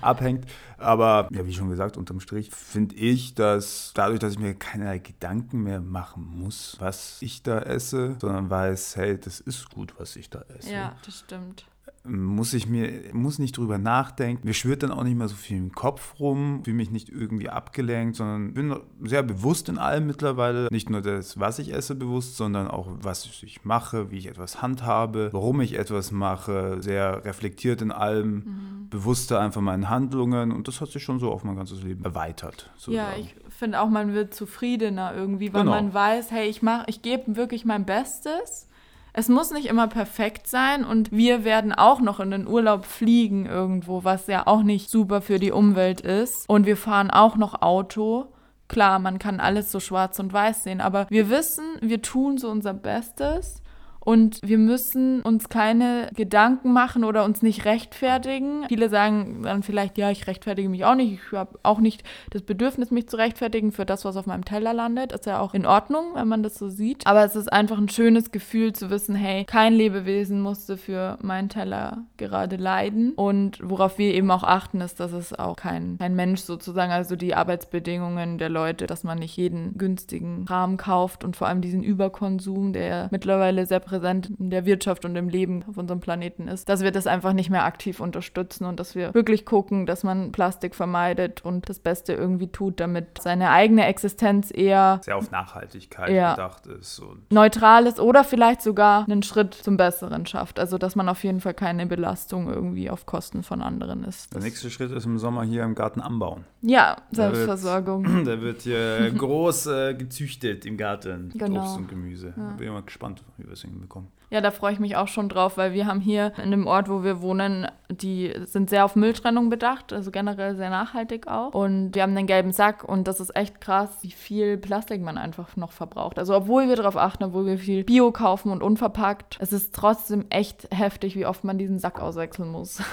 abhängt. Aber ja, wie schon gesagt, unterm Strich finde ich, dass dadurch, dass ich mir keinerlei Gedanken mehr machen muss, was ich da esse, sondern weiß, hey, das ist gut, was ich da esse. Ja, das stimmt muss ich mir, muss nicht drüber nachdenken. Mir schwirrt dann auch nicht mehr so viel im Kopf rum, fühle mich nicht irgendwie abgelenkt, sondern bin sehr bewusst in allem mittlerweile. Nicht nur das, was ich esse, bewusst, sondern auch, was ich mache, wie ich etwas handhabe, warum ich etwas mache, sehr reflektiert in allem, mhm. bewusster einfach meinen Handlungen und das hat sich schon so auf mein ganzes Leben erweitert. Sozusagen. Ja, ich finde auch, man wird zufriedener irgendwie, weil genau. man weiß, hey, ich mache, ich gebe wirklich mein Bestes es muss nicht immer perfekt sein und wir werden auch noch in den Urlaub fliegen irgendwo, was ja auch nicht super für die Umwelt ist. Und wir fahren auch noch Auto. Klar, man kann alles so schwarz und weiß sehen, aber wir wissen, wir tun so unser Bestes und wir müssen uns keine Gedanken machen oder uns nicht rechtfertigen. Viele sagen dann vielleicht, ja, ich rechtfertige mich auch nicht. Ich habe auch nicht das Bedürfnis, mich zu rechtfertigen für das, was auf meinem Teller landet. Ist ja auch in Ordnung, wenn man das so sieht. Aber es ist einfach ein schönes Gefühl zu wissen, hey, kein Lebewesen musste für meinen Teller gerade leiden. Und worauf wir eben auch achten, ist, dass es auch kein, kein Mensch sozusagen, also die Arbeitsbedingungen der Leute, dass man nicht jeden günstigen Kram kauft und vor allem diesen Überkonsum, der mittlerweile sehr präsent präsent in der Wirtschaft und im Leben auf unserem Planeten ist, dass wir das einfach nicht mehr aktiv unterstützen und dass wir wirklich gucken, dass man Plastik vermeidet und das Beste irgendwie tut, damit seine eigene Existenz eher sehr auf Nachhaltigkeit gedacht ist und neutral ist oder vielleicht sogar einen Schritt zum Besseren schafft. Also dass man auf jeden Fall keine Belastung irgendwie auf Kosten von anderen ist. Der nächste Schritt ist im Sommer hier im Garten anbauen. Ja, Selbstversorgung. Da wird, hier groß äh, gezüchtet im Garten. Genau. Obst und Gemüse. Ja. Bin mal gespannt, wie wir es hinbekommen bekommen. Ja, da freue ich mich auch schon drauf, weil wir haben hier in dem Ort, wo wir wohnen, die sind sehr auf Mülltrennung bedacht, also generell sehr nachhaltig auch. Und wir haben einen gelben Sack und das ist echt krass, wie viel Plastik man einfach noch verbraucht. Also obwohl wir darauf achten, obwohl wir viel Bio kaufen und unverpackt, es ist trotzdem echt heftig, wie oft man diesen Sack auswechseln muss.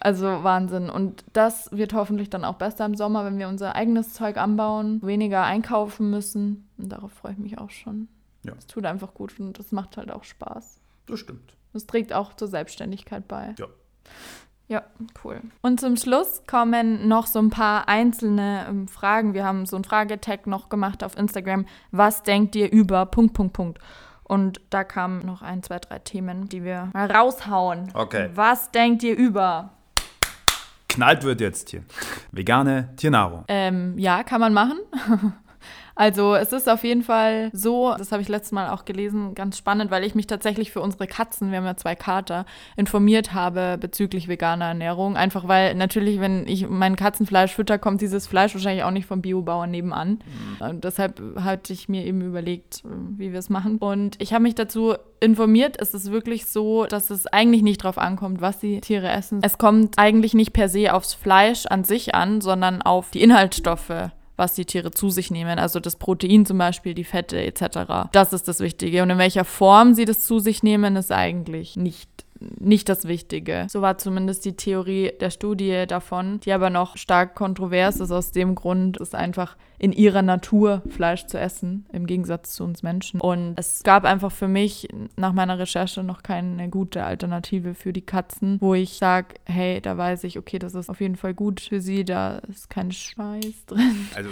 Also Wahnsinn. Und das wird hoffentlich dann auch besser im Sommer, wenn wir unser eigenes Zeug anbauen, weniger einkaufen müssen. Und darauf freue ich mich auch schon. Ja. Es tut einfach gut und es macht halt auch Spaß. Das stimmt. Es trägt auch zur Selbstständigkeit bei. Ja. Ja, cool. Und zum Schluss kommen noch so ein paar einzelne ähm, Fragen. Wir haben so ein Fragetag noch gemacht auf Instagram. Was denkt ihr über Punkt, Punkt, Punkt? Und da kamen noch ein, zwei, drei Themen, die wir mal raushauen. Okay. Was denkt ihr über? Knallt wird jetzt hier. Vegane Tiernahrung. Ähm, ja, kann man machen. Also es ist auf jeden Fall so, das habe ich letztes Mal auch gelesen, ganz spannend, weil ich mich tatsächlich für unsere Katzen, wir haben ja zwei Kater, informiert habe bezüglich veganer Ernährung. Einfach weil natürlich, wenn ich mein Katzenfleisch fütter, kommt dieses Fleisch wahrscheinlich auch nicht vom Biobauern nebenan. Mhm. Und deshalb hatte ich mir eben überlegt, wie wir es machen. Und ich habe mich dazu informiert. Es ist wirklich so, dass es eigentlich nicht darauf ankommt, was die Tiere essen. Es kommt eigentlich nicht per se aufs Fleisch an sich an, sondern auf die Inhaltsstoffe was die Tiere zu sich nehmen. Also das Protein zum Beispiel, die Fette etc. Das ist das Wichtige. Und in welcher Form sie das zu sich nehmen, ist eigentlich nicht nicht das Wichtige. So war zumindest die Theorie der Studie davon, die aber noch stark kontrovers ist aus dem Grund, es einfach in ihrer Natur Fleisch zu essen, im Gegensatz zu uns Menschen. Und es gab einfach für mich nach meiner Recherche noch keine gute Alternative für die Katzen, wo ich sage, hey, da weiß ich, okay, das ist auf jeden Fall gut für sie, da ist kein Schweiß drin. Also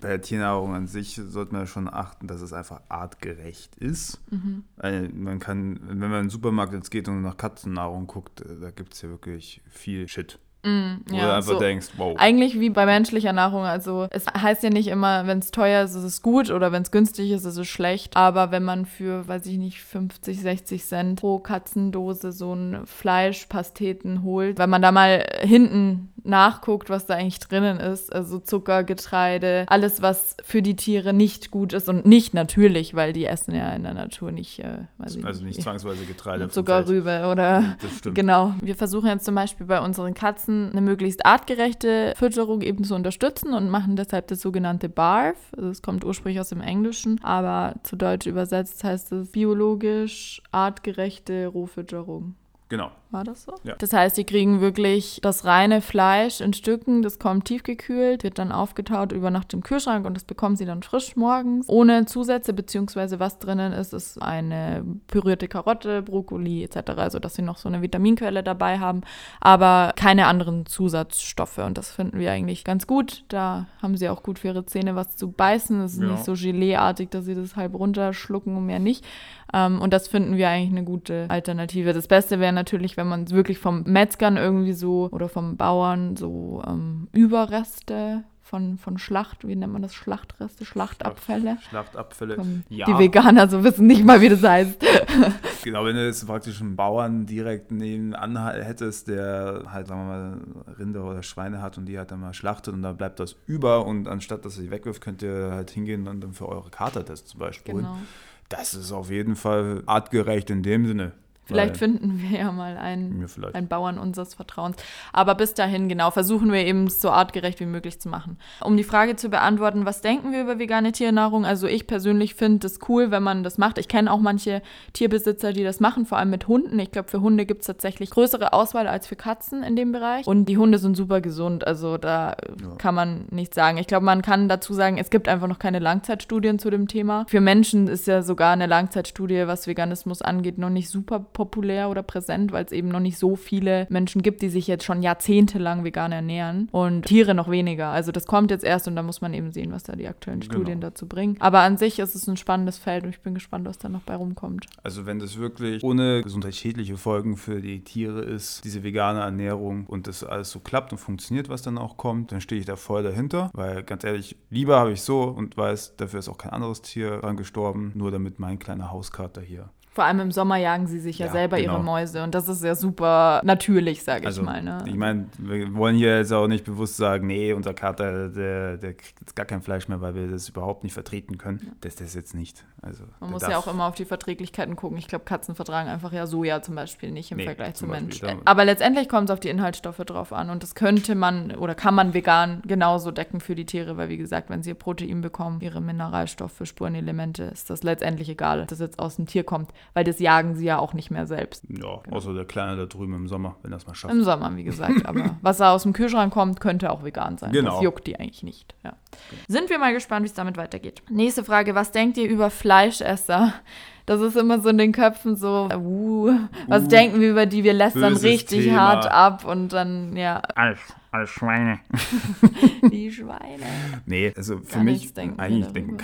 bei der Tiernahrung an sich sollte man schon achten, dass es einfach artgerecht ist. Mhm. man kann, wenn man in den Supermarkt jetzt geht und nach Katzennahrung guckt, äh, da gibt es ja wirklich viel Shit. Mm, Wo ja, du einfach so denkst, wow. Eigentlich wie bei menschlicher Nahrung. Also es heißt ja nicht immer, wenn es teuer ist, ist es gut oder wenn es günstig ist, ist es schlecht. Aber wenn man für, weiß ich nicht, 50, 60 Cent pro Katzendose so ein Fleischpasteten holt, wenn man da mal hinten nachguckt, was da eigentlich drinnen ist, also Zucker, Getreide, alles, was für die Tiere nicht gut ist und nicht natürlich, weil die essen ja in der Natur nicht, äh, also nicht zwangsweise Getreide. Zuckerrübe oder Das stimmt. Genau. Wir versuchen jetzt zum Beispiel bei unseren Katzen eine möglichst artgerechte Fütterung eben zu unterstützen und machen deshalb das sogenannte BARF. Also es kommt ursprünglich aus dem Englischen, aber zu Deutsch übersetzt heißt es biologisch artgerechte Rohfütterung. Genau. War das so? Ja. Das heißt, die kriegen wirklich das reine Fleisch in Stücken, das kommt tiefgekühlt, wird dann aufgetaut über Nacht im Kühlschrank und das bekommen sie dann frisch morgens. Ohne Zusätze, beziehungsweise was drinnen ist, ist eine pürierte Karotte, Brokkoli etc., also dass sie noch so eine Vitaminquelle dabei haben, aber keine anderen Zusatzstoffe und das finden wir eigentlich ganz gut. Da haben sie auch gut für ihre Zähne was zu beißen. Es ist Ja. nicht so Geleeartig, dass sie das halb runterschlucken und mehr nicht. Ähm, und das finden wir eigentlich eine gute Alternative. Das Beste wäre natürlich, wenn man wirklich vom Metzgern irgendwie so oder vom Bauern so ähm, Überreste von, von Schlacht, wie nennt man das? Schlachtreste, Schlachtabfälle. Schlachtabfälle. Ähm, ja, Die Veganer so wissen nicht mal, wie das heißt. genau, wenn du jetzt praktisch einen Bauern direkt nebenan hättest, der halt, sagen wir mal, Rinder oder Schweine hat und die halt dann mal schlachtet und da bleibt das über und anstatt dass er die wegwirft, könnt ihr halt hingehen und dann für eure Kater das zum Beispiel holen. Genau. Das ist auf jeden Fall artgerecht in dem Sinne. Vielleicht finden wir ja mal einen, Ja, einen Bauern unseres Vertrauens. Aber bis dahin, genau, versuchen wir eben es so artgerecht wie möglich zu machen. Um die Frage zu beantworten, was denken wir über vegane Tiernahrung? Also ich persönlich finde es cool, wenn man das macht. Ich kenne auch manche Tierbesitzer, die das machen, vor allem mit Hunden. Ich glaube, für Hunde gibt es tatsächlich größere Auswahl als für Katzen in dem Bereich. Und die Hunde sind super gesund. Also da äh, kann man nichts sagen. Ich glaube, man kann dazu sagen, es gibt einfach noch keine Langzeitstudien zu dem Thema. Für Menschen ist ja sogar eine Langzeitstudie, was Veganismus angeht, noch nicht super populär oder präsent, weil es eben noch nicht so viele Menschen gibt, die sich jetzt schon jahrzehntelang vegan ernähren und Tiere noch weniger. Also das kommt jetzt erst und da muss man eben sehen, was da die aktuellen Genau. Studien dazu bringen. Aber an sich ist es ein spannendes Feld und ich bin gespannt, was da noch bei rumkommt. Also wenn das wirklich ohne gesundheitsschädliche Folgen für die Tiere ist, diese vegane Ernährung und das alles so klappt und funktioniert, was dann auch kommt, dann stehe ich da voll dahinter. Weil ganz ehrlich, lieber habe ich so und weiß, dafür ist auch kein anderes Tier dran gestorben, nur damit mein kleiner Hauskater hier. Vor allem im Sommer jagen sie sich ja, Ja, selber ihre genau. Mäuse und das ist ja super natürlich, sage Also ich mal. Ne? ich meine, wir wollen hier jetzt auch nicht bewusst sagen, nee, unser Kater, der, der kriegt jetzt gar kein Fleisch mehr, weil wir das überhaupt nicht vertreten können. Das ist das jetzt nicht. Also Man muss ja auch immer auf die Verträglichkeiten gucken. Ich glaube, Katzen vertragen einfach ja Soja zum Beispiel nicht im Nee, Vergleich zu zum Beispiel, Mensch. da- Aber letztendlich kommt es auf die Inhaltsstoffe drauf an und das könnte man oder kann man vegan genauso decken für die Tiere, weil wie gesagt, wenn sie ihr Protein bekommen, ihre Mineralstoffe, Spurenelemente, ist das letztendlich egal, ob das jetzt aus dem Tier kommt, weil das jagen sie ja auch nicht mehr selbst. Ja, außer der Kleine da drüben im Sommer, wenn das mal schafft. Im Sommer, wie gesagt. Aber was da aus dem Kühlschrank kommt, könnte auch vegan sein. Genau. Das juckt die eigentlich nicht. Ja. Sind wir mal gespannt, wie es damit weitergeht. Nächste Frage: Was denkt ihr über Fleischesser? Das ist immer so in den Köpfen so, uh, was Uh, denken wir über die? Wir lästern richtig Thema. hart ab und dann, ja, Alles, alles Schweine. die Schweine. Nee, also für Gar mich denken eigentlich denken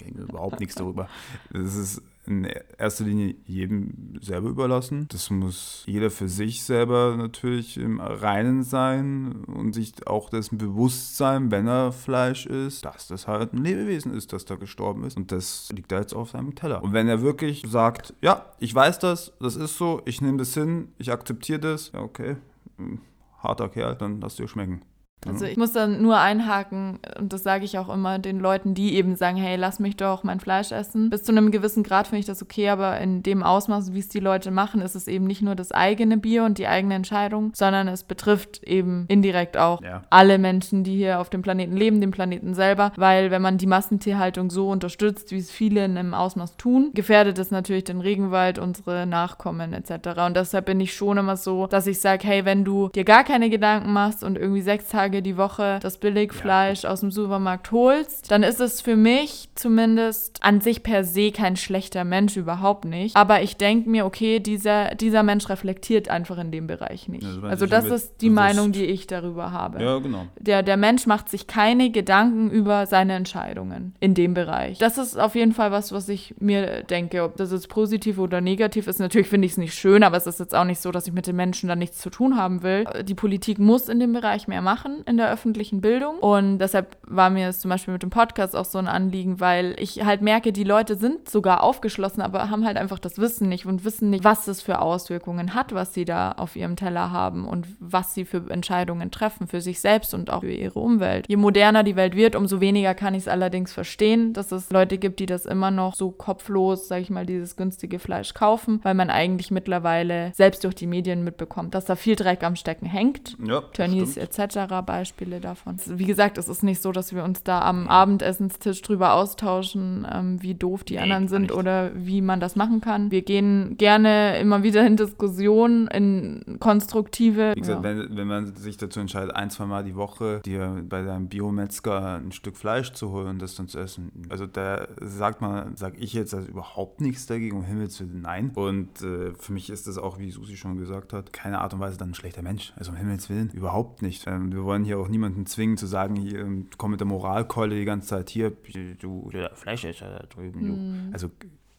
denke überhaupt nichts darüber. Das ist in erster Linie jedem selber überlassen. Das muss jeder für sich selber natürlich im Reinen sein und sich auch dessen bewusst sein, wenn er Fleisch isst, dass das halt ein Lebewesen ist, das da gestorben ist. Und das liegt da jetzt auf seinem Teller. Und wenn er wirklich sagt, ja, ich weiß das, das ist so, ich nehme das hin, ich akzeptiere das, ja okay, hm, harter Kerl, dann lass dir schmecken. Also ich muss dann nur einhaken und das sage ich auch immer den Leuten, die eben sagen, hey, lass mich doch mein Fleisch essen. Bis zu einem gewissen Grad finde ich das okay, aber in dem Ausmaß, wie es die Leute machen, ist es eben nicht nur das eigene Bier und die eigene Entscheidung, sondern es betrifft eben indirekt auch Ja. alle Menschen, die hier auf dem Planeten leben, den Planeten selber, weil wenn man die Massentierhaltung so unterstützt, wie es viele in einem Ausmaß tun, gefährdet es natürlich den Regenwald, unsere Nachkommen etc. Und deshalb bin ich schon immer so, dass ich sage, hey, wenn du dir gar keine Gedanken machst und irgendwie sechs Tage die Woche das Billigfleisch aus dem Supermarkt holst, dann ist es für mich zumindest an sich per se kein schlechter Mensch, überhaupt nicht. Aber ich denke mir, okay, dieser, dieser Mensch reflektiert einfach in dem Bereich nicht. Also wenn Also das ist die bewusst- Meinung, die ich darüber habe. Ja, genau. Der, der Mensch macht sich keine Gedanken über seine Entscheidungen in dem Bereich. Das ist auf jeden Fall was, was ich mir denke. Ob das jetzt positiv oder negativ ist, natürlich finde ich es nicht schön, aber es ist jetzt auch nicht so, dass ich mit den Menschen da nichts zu tun haben will. Die Politik muss in dem Bereich mehr machen, in der öffentlichen Bildung. Und deshalb war mir es zum Beispiel mit dem Podcast auch so ein Anliegen, weil ich halt merke, die Leute sind sogar aufgeschlossen, aber haben halt einfach das Wissen nicht und wissen nicht, was es für Auswirkungen hat, was sie da auf ihrem Teller haben und was sie für Entscheidungen treffen für sich selbst und auch für ihre Umwelt. Je moderner die Welt wird, umso weniger kann ich es allerdings verstehen, dass es Leute gibt, die das immer noch so kopflos, sage ich mal, dieses günstige Fleisch kaufen, weil man eigentlich mittlerweile selbst durch die Medien mitbekommt, dass da viel Dreck am Stecken hängt. Ja, Tönnies etc. Beispiele davon. Wie gesagt, es ist nicht so, dass wir uns da am Abendessenstisch drüber austauschen, ähm, wie doof die anderen gar sind oder wie man das machen kann. Wir gehen gerne immer wieder in Diskussionen, in konstruktive. Wie gesagt, ja. wenn, wenn man sich dazu entscheidet, ein, zwei Mal die Woche dir bei deinem Biometzger ein Stück Fleisch zu holen und das dann zu essen, also da sagt man, sag ich jetzt also überhaupt nichts dagegen, um Himmels Willen, nein. Und äh, für mich ist das auch, wie Susi schon gesagt hat, keine Art und Weise dann ein schlechter Mensch. Also um Himmels Willen, überhaupt nicht. Ähm, wir wollen hier auch niemanden zwingen zu sagen, hier, ähm, komm mit der Moralkeule die ganze Zeit hier, du, der Fleischesser da drüben, du. Also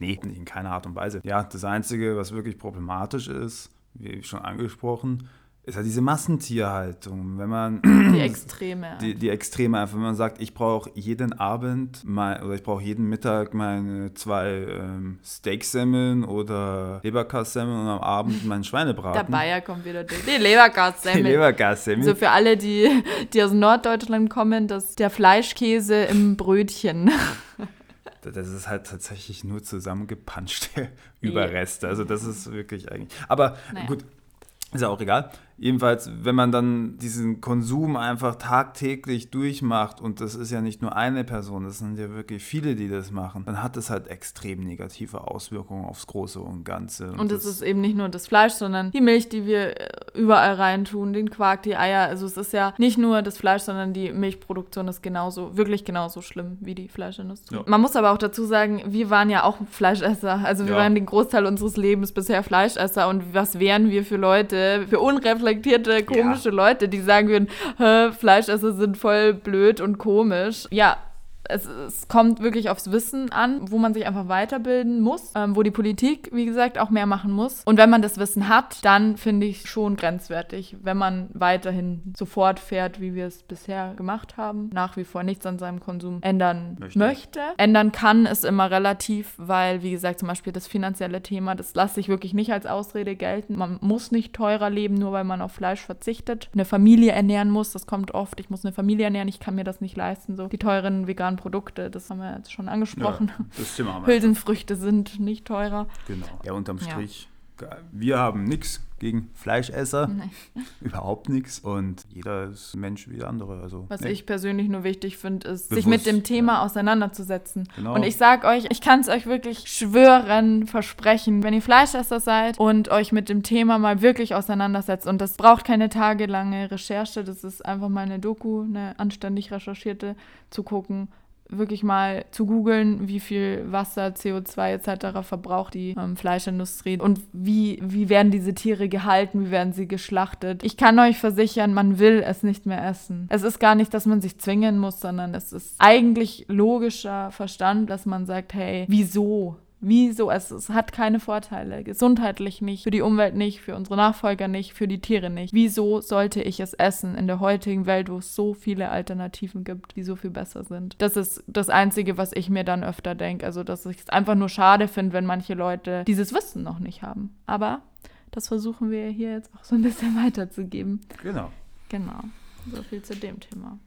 Nee, in keiner Art und Weise. Ja, das Einzige, was wirklich problematisch ist, wie schon angesprochen, ist ja diese Massentierhaltung. Wenn man die Extreme. die, die Extreme einfach, wenn man sagt, ich brauche jeden Abend mein, oder ich brauche jeden Mittag meine zwei ähm, Steaksemmeln oder Leberkassemmeln und am Abend meinen der Schweinebraten. Bayer kommt wieder durch. Die Die Lebergassemmel. Leberkassemmeln. So für alle, die, die aus Norddeutschland kommen, das der Fleischkäse im Brötchen. Das ist halt tatsächlich nur zusammengepanschte Überreste. Also das ist wirklich eigentlich. Aber Naja. gut, ist ja auch egal. Jedenfalls, wenn man dann diesen Konsum einfach tagtäglich durchmacht und das ist ja nicht nur eine Person, das sind ja wirklich viele, die das machen, dann hat das halt extrem negative Auswirkungen aufs Große und Ganze. Und es ist eben nicht nur das Fleisch, sondern die Milch, die wir äh, überall reintun, den Quark, die Eier. Also es ist ja nicht nur das Fleisch, sondern die Milchproduktion ist genauso, wirklich genauso schlimm wie die Fleischindustrie. Ja. Man muss aber auch dazu sagen, wir waren ja auch Fleischesser. Also wir Ja. waren den Großteil unseres Lebens bisher Fleischesser. Und was wären wir für Leute, für unreflektierte, komische Leute, die sagen würden, "Hä, Fleischesser sind voll blöd und komisch. Ja, es, es kommt wirklich aufs Wissen an, wo man sich einfach weiterbilden muss, ähm, wo die Politik, wie gesagt, auch mehr machen muss. Und wenn man das Wissen hat, dann finde ich schon grenzwertig, wenn man weiterhin so fortfährt, wie wir es bisher gemacht haben, nach wie vor nichts an seinem Konsum ändern möchte. Möchte. Ändern kann es immer relativ, weil, wie gesagt, zum Beispiel das finanzielle Thema, das lasse ich wirklich nicht als Ausrede gelten. Man muss nicht teurer leben, nur weil man auf Fleisch verzichtet. Eine Familie ernähren muss, das kommt oft. Ich muss eine Familie ernähren, ich kann mir das nicht leisten. So die teuren veganen Produkte, das haben wir jetzt schon angesprochen. Ja, das Thema haben wir. Hülsenfrüchte sind nicht teurer. Genau. Ja, unterm Ja. Strich, wir haben nichts gegen Fleischesser. Nee. Überhaupt nichts. Und jeder ist ein Mensch wie der andere. Also, Was nee. ich persönlich nur wichtig finde, ist, sich Bewusst, mit dem Thema ja. auseinanderzusetzen. Genau. Und ich sag euch, ich kann es euch wirklich schwören, versprechen, wenn ihr Fleischesser seid und euch mit dem Thema mal wirklich auseinandersetzt, und das braucht keine tagelange Recherche, das ist einfach mal eine Doku, eine anständig recherchierte, zu gucken, wirklich mal zu googeln, wie viel Wasser, CO2 etc. verbraucht die ähm, Fleischindustrie und wie, wie werden diese Tiere gehalten, wie werden sie geschlachtet. Ich kann euch versichern, man will es nicht mehr essen. Es ist gar nicht, dass man sich zwingen muss, sondern es ist eigentlich logischer Verstand, dass man sagt, hey, wieso? Wieso? Es, es hat keine Vorteile. Gesundheitlich nicht, für die Umwelt nicht, für unsere Nachfolger nicht, für die Tiere nicht. Wieso sollte ich es essen in der heutigen Welt, wo es so viele Alternativen gibt, die so viel besser sind? Das ist das Einzige, was ich mir dann öfter denke. Also, dass ich es einfach nur schade finde, wenn manche Leute dieses Wissen noch nicht haben. Aber das versuchen wir hier jetzt auch so ein bisschen weiterzugeben. Genau. Genau. So viel zu dem Thema.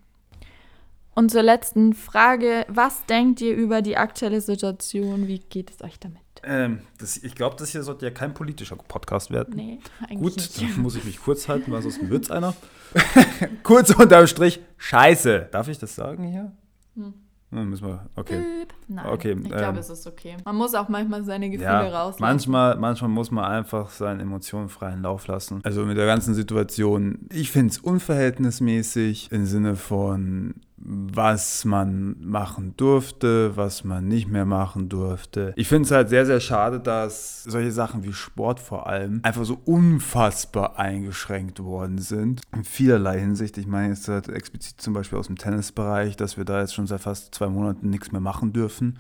Und zur letzten Frage, was denkt ihr über die aktuelle Situation? Wie geht es euch damit? Ähm, das, ich glaube, das hier sollte ja kein politischer Podcast werden. Nee, eigentlich Gut, nicht. dann muss ich mich kurz halten, weil sonst wird's einer. kurz unterm Strich, scheiße. Darf ich das sagen hier? Hm. Dann müssen wir, okay. Nein, Okay, ich glaube, ähm, es ist okay. Man muss auch manchmal seine Gefühle Ja, rauslassen. manchmal, manchmal muss man einfach seinen Emotionen freien Lauf lassen. Also mit der ganzen Situation, ich finde es unverhältnismäßig im Sinne von, was man machen durfte, was man nicht mehr machen durfte. Ich finde es halt sehr, sehr schade, dass solche Sachen wie Sport vor allem einfach so unfassbar eingeschränkt worden sind. In vielerlei Hinsicht. Ich meine jetzt halt explizit zum Beispiel aus dem Tennisbereich, dass wir da jetzt schon seit fast zwei Monaten nichts mehr machen dürfen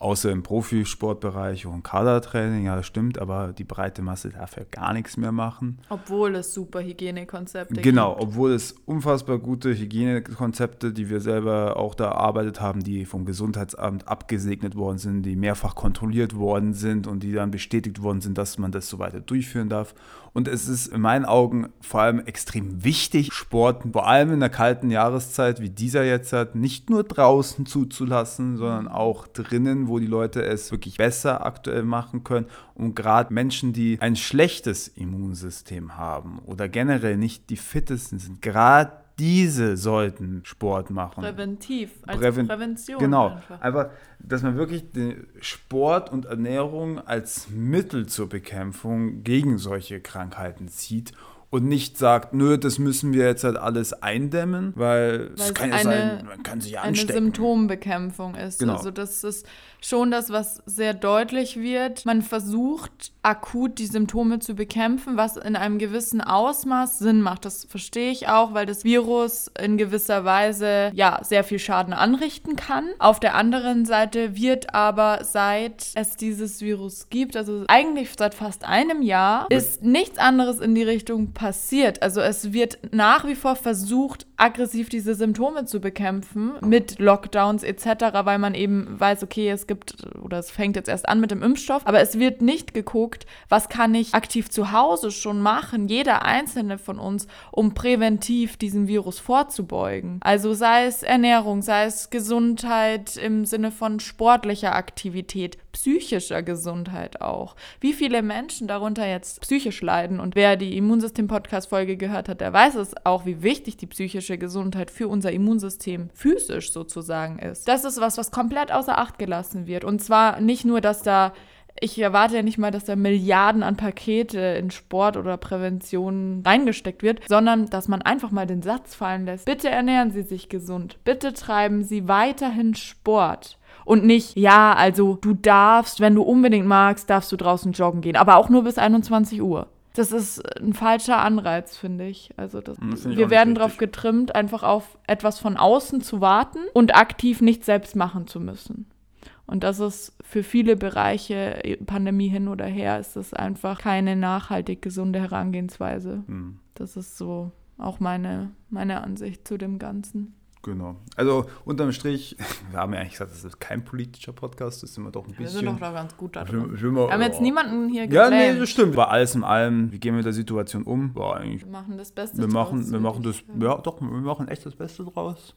außer im Profisportbereich und Kadertraining, ja, das stimmt, aber die breite Masse darf ja gar nichts mehr machen. Obwohl es super Hygienekonzepte Genau, gibt. obwohl es unfassbar gute Hygienekonzepte, die wir selber auch da erarbeitet haben, die vom Gesundheitsamt abgesegnet worden sind, die mehrfach kontrolliert worden sind und die dann bestätigt worden sind, dass man das so weiter durchführen darf. Und es ist in meinen Augen vor allem extrem wichtig, Sport vor allem in der kalten Jahreszeit wie dieser jetzt hat, nicht nur draußen zuzulassen, sondern auch drinnen, wo die Leute es wirklich besser aktuell machen können. Und gerade Menschen, die ein schlechtes Immunsystem haben oder generell nicht die fittesten sind, gerade diese sollten Sport machen. Präventiv, als Präven- Prävention. Genau. Einfach. Einfach, dass man wirklich den Sport und Ernährung als Mittel zur Bekämpfung gegen solche Krankheiten sieht und nicht sagt, nö, das müssen wir jetzt halt alles eindämmen, weil es Weil kann es ja eine- sein, man kann sich eine anstecken. Symptombekämpfung ist. Genau. Also das ist schon das, was sehr deutlich wird. Man versucht akut die Symptome zu bekämpfen, was in einem gewissen Ausmaß Sinn macht. Das verstehe ich auch, weil das Virus in gewisser Weise ja sehr viel Schaden anrichten kann. Auf der anderen Seite wird aber seit es dieses Virus gibt, also eigentlich seit fast einem Jahr, ist nichts anderes in die Richtung passiert. Also es wird nach wie vor versucht, aggressiv diese Symptome zu bekämpfen mit Lockdowns etc., weil man eben weiß, okay, es gibt oder es fängt jetzt erst an mit dem Impfstoff, aber es wird nicht geguckt, was kann ich aktiv zu Hause schon machen, jeder einzelne von uns, um präventiv diesem Virus vorzubeugen. Also sei es Ernährung, sei es Gesundheit im Sinne von sportlicher Aktivität, psychischer Gesundheit auch. Wie viele Menschen darunter jetzt psychisch leiden und wer die Immunsystem-Podcast-Folge gehört hat, der weiß es auch, wie wichtig die psychische Gesundheit für unser Immunsystem physisch sozusagen ist. Das ist was, was komplett außer Acht gelassen wird. Und zwar nicht nur, dass da ich erwarte ja nicht mal, dass da Milliarden an Pakete in Sport oder Prävention reingesteckt wird, sondern dass man einfach mal den Satz fallen lässt. Bitte ernähren Sie sich gesund. Bitte treiben Sie weiterhin Sport. Und nicht, ja, also du darfst, wenn du unbedingt magst, darfst du draußen joggen gehen, aber auch nur bis 21 Uhr. Das ist ein falscher Anreiz, finde ich. Also das, Das finde ich wir werden darauf getrimmt, einfach auf etwas von außen zu warten und aktiv nicht selbst machen zu müssen. Und das ist für viele Bereiche, Pandemie hin oder her, ist das einfach keine nachhaltig gesunde Herangehensweise. Hm, Das ist so auch meine, meine Ansicht zu dem Ganzen. Genau. Also unterm Strich, wir haben ja eigentlich gesagt, das ist kein politischer Podcast, das sind wir doch ein Wir bisschen. sind doch da ganz gut da drin. mal- Wir haben jetzt niemanden hier Ja, nee, das stimmt. War alles in allem, wie gehen wir mit der Situation um? War eigentlich Wir machen das Beste Wir machen, draus, wir machen das, sagen. ja doch, wir machen echt das Beste draus.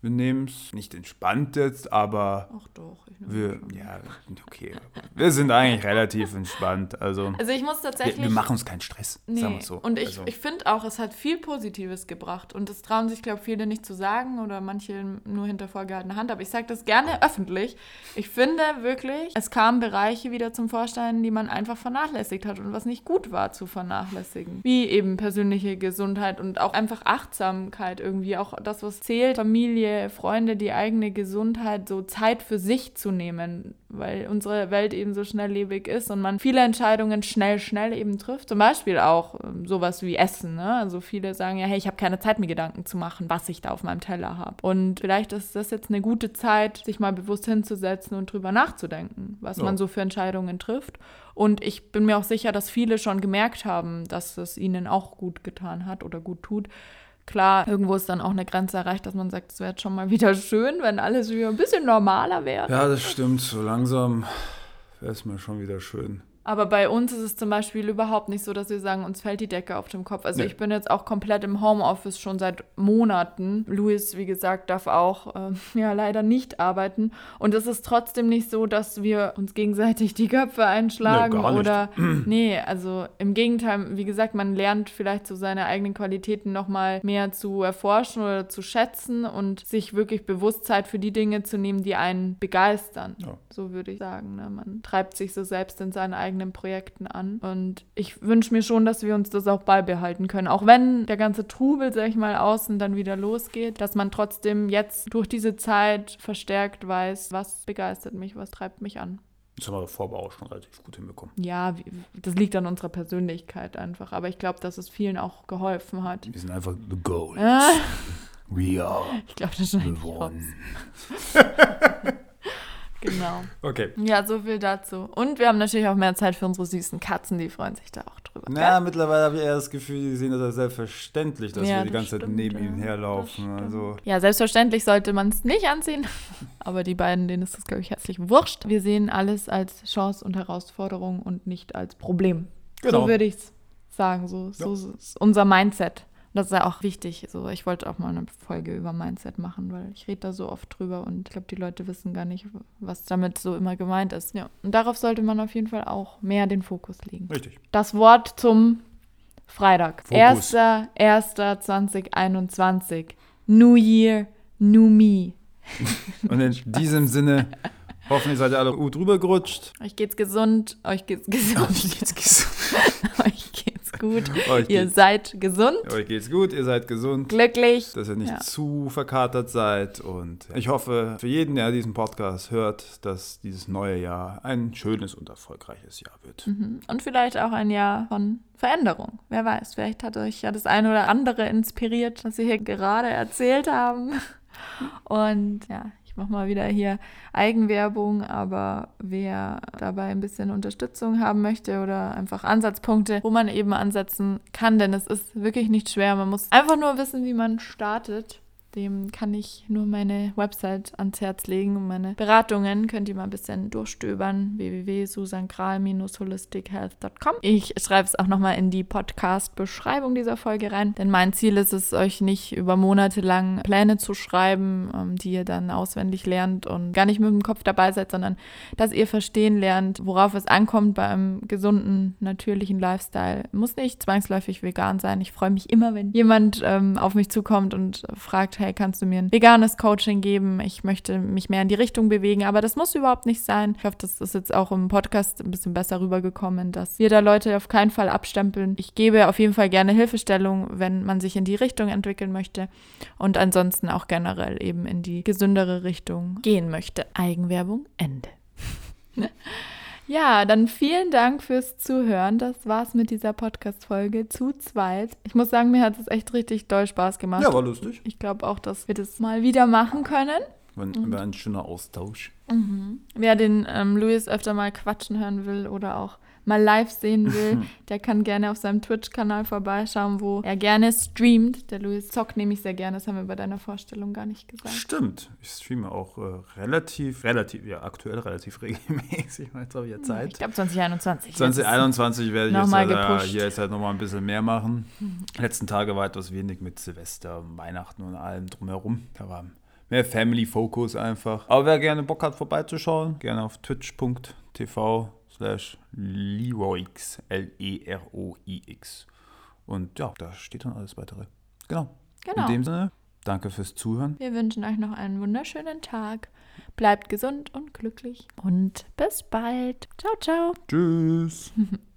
Wir nehmen es nicht entspannt jetzt, aber Ach doch. Ich nehme wir, schon. ja, okay. Wir sind eigentlich relativ entspannt. Also, Also ich muss wir, tatsächlich... wir machen uns keinen Stress, Nee, sagen wir so. und ich, also, ich finde auch, es hat viel Positives gebracht. Und das trauen sich, glaube ich, viele nicht zu sagen oder manche nur hinter vorgehaltener Hand. Aber ich sage das gerne öffentlich. Ich finde wirklich, es kamen Bereiche wieder zum Vorschein, die man einfach vernachlässigt hat und was nicht gut war zu vernachlässigen. Wie eben persönliche Gesundheit und auch einfach Achtsamkeit irgendwie. Auch das, was zählt, Familie, Freunde, die eigene Gesundheit, so Zeit für sich zu nehmen, weil unsere Welt eben so schnelllebig ist und man viele Entscheidungen schnell, schnell eben trifft. Zum Beispiel auch ähm, sowas wie Essen. Ne? Also viele sagen ja, hey, ich habe keine Zeit, mir Gedanken zu machen, was ich da auf meinem Teller habe. Und vielleicht ist das jetzt eine gute Zeit, sich mal bewusst hinzusetzen und drüber nachzudenken, was Ja. man so für Entscheidungen trifft. Und ich bin mir auch sicher, dass viele schon gemerkt haben, dass es ihnen auch gut getan hat oder gut tut. Klar, irgendwo ist dann auch eine Grenze erreicht, dass man sagt, es wäre schon mal wieder schön, wenn alles wieder ein bisschen normaler wäre. ja, das stimmt. So langsam wäre es mir schon wieder schön. Aber bei uns ist es zum Beispiel überhaupt nicht so, dass wir sagen, uns fällt die Decke auf dem Kopf. Also Nee. ich bin jetzt auch komplett im Homeoffice schon seit Monaten. Luis, wie gesagt, darf auch äh, ja leider nicht arbeiten. Und es ist trotzdem nicht so, dass wir uns gegenseitig die Köpfe einschlagen Nee, oder nee, also im Gegenteil, wie gesagt, man lernt vielleicht so seine eigenen Qualitäten nochmal mehr zu erforschen oder zu schätzen und sich wirklich bewusst Zeit für die Dinge zu nehmen, die einen begeistern. Ja. So würde ich sagen. Ne? Man treibt sich so selbst in seinen eigenen Projekten an. Und ich wünsche mir schon, dass wir uns das auch beibehalten können. Auch wenn der ganze Trubel, sag ich mal, außen dann wieder losgeht, dass man trotzdem jetzt durch diese Zeit verstärkt weiß, was begeistert mich, was treibt mich an. Das haben wir davor aber auch schon relativ gut hinbekommen. Ja, das liegt an unserer Persönlichkeit einfach. Aber ich glaube, dass es vielen auch geholfen hat. Wir sind einfach the goal. Ah, We are ich glaube, das schneide the ich raus. one. Genau. Okay. Ja, so viel dazu. Und wir haben natürlich auch mehr Zeit für unsere süßen Katzen, die freuen sich da auch drüber. Na, mittlerweile habe ich eher das Gefühl, die sehen das als selbstverständlich, dass Ja, wir die das ganze Zeit stimmt, neben ja. ihnen herlaufen. Also, Ja, selbstverständlich sollte man es nicht anziehen. Aber die beiden, denen ist das, glaube ich, herzlich wurscht. Wir sehen alles als Chance und Herausforderung und nicht als Problem. Genau. So würde ich es sagen. So, so ist unser Mindset. Das ist ja auch wichtig. So, ich wollte auch mal eine Folge über Mindset machen, weil ich rede da so oft drüber und ich glaube, die Leute wissen gar nicht, was damit so immer gemeint ist. Ja. Und darauf sollte man auf jeden Fall auch mehr den Fokus legen. richtig. Das Wort zum Freitag. Fokus. 1.1.2021. New Year, New Me. Und in diesem Sinne, hoffentlich seid ihr alle gut rübergerutscht. Euch geht's gesund, euch geht's gesund, geht's gesund. euch geht's gut. Euch Ihr seid gesund, euch geht's gut, ihr seid gesund. glücklich. dass ihr nicht Ja. zu verkatert seid. Und ich hoffe für jeden, der diesen Podcast hört, dass dieses neue Jahr ein schönes und erfolgreiches Jahr wird. Mhm. Und vielleicht auch ein Jahr von Veränderung. Wer weiß, vielleicht hat euch ja das eine oder andere inspiriert, was wir hier gerade erzählt haben. Und ja, mache mal wieder hier Eigenwerbung, aber wer dabei ein bisschen Unterstützung haben möchte oder einfach Ansatzpunkte, wo man eben ansetzen kann, denn es ist wirklich nicht schwer. Man muss einfach nur wissen, wie man startet. Dem kann ich nur meine Website ans Herz legen und meine Beratungen könnt ihr mal ein bisschen durchstöbern. www.susankral-holistichealth.com. Ich schreibe es auch nochmal in die Podcast-Beschreibung dieser Folge rein, denn mein Ziel ist es, euch nicht über Monate lang Pläne zu schreiben, ähm, die ihr dann auswendig lernt und gar nicht mit dem Kopf dabei seid, sondern dass ihr verstehen lernt, worauf es ankommt bei einem gesunden, natürlichen Lifestyle. Muss nicht zwangsläufig vegan sein. Ich freue mich immer, wenn jemand ähm, auf mich zukommt und fragt, hey, kannst du mir ein veganes Coaching geben? Ich möchte mich mehr in die Richtung bewegen, aber das muss überhaupt nicht sein. Ich hoffe, das ist jetzt auch im Podcast ein bisschen besser rübergekommen, dass wir da Leute auf keinen Fall abstempeln. Ich gebe auf jeden Fall gerne Hilfestellung, wenn man sich in die Richtung entwickeln möchte und ansonsten auch generell eben in die gesündere Richtung gehen möchte. Eigenwerbung, Ende. Ja, dann vielen Dank fürs Zuhören. Das war's mit dieser Podcast-Folge zu zweit. Ich muss sagen, mir hat es echt richtig doll Spaß gemacht. Ja, war lustig. Ich glaube auch, dass wir das mal wieder machen können. War ein, war ein schöner Austausch. Wer den ähm, Luis öfter mal quatschen hören will oder auch mal live sehen will, der kann gerne auf seinem Twitch-Kanal vorbeischauen, wo er gerne streamt. Der Luis zockt nämlich sehr gerne, das haben wir bei deiner Vorstellung gar nicht gesagt. Stimmt. Ich streame auch äh, relativ, relativ, ja, aktuell relativ regelmäßig. Jetzt habe ich ja Ich Zeit. glaube 2021. 2021 werde ich jetzt, Nochmal äh, hier jetzt halt nochmal ein bisschen mehr machen. Letzten Tage war etwas wenig mit Silvester, Weihnachten und allem drumherum. Da war mehr Family-Focus einfach. Aber wer gerne Bock hat, vorbeizuschauen, gerne auf twitch.tv slash Leroix, L-E-R-O-I-X. Und ja, da steht dann alles weitere. Genau. Genau. In dem Sinne, danke fürs Zuhören. Wir wünschen euch noch einen wunderschönen Tag. Bleibt gesund und glücklich und bis bald. Ciao, ciao. Tschüss.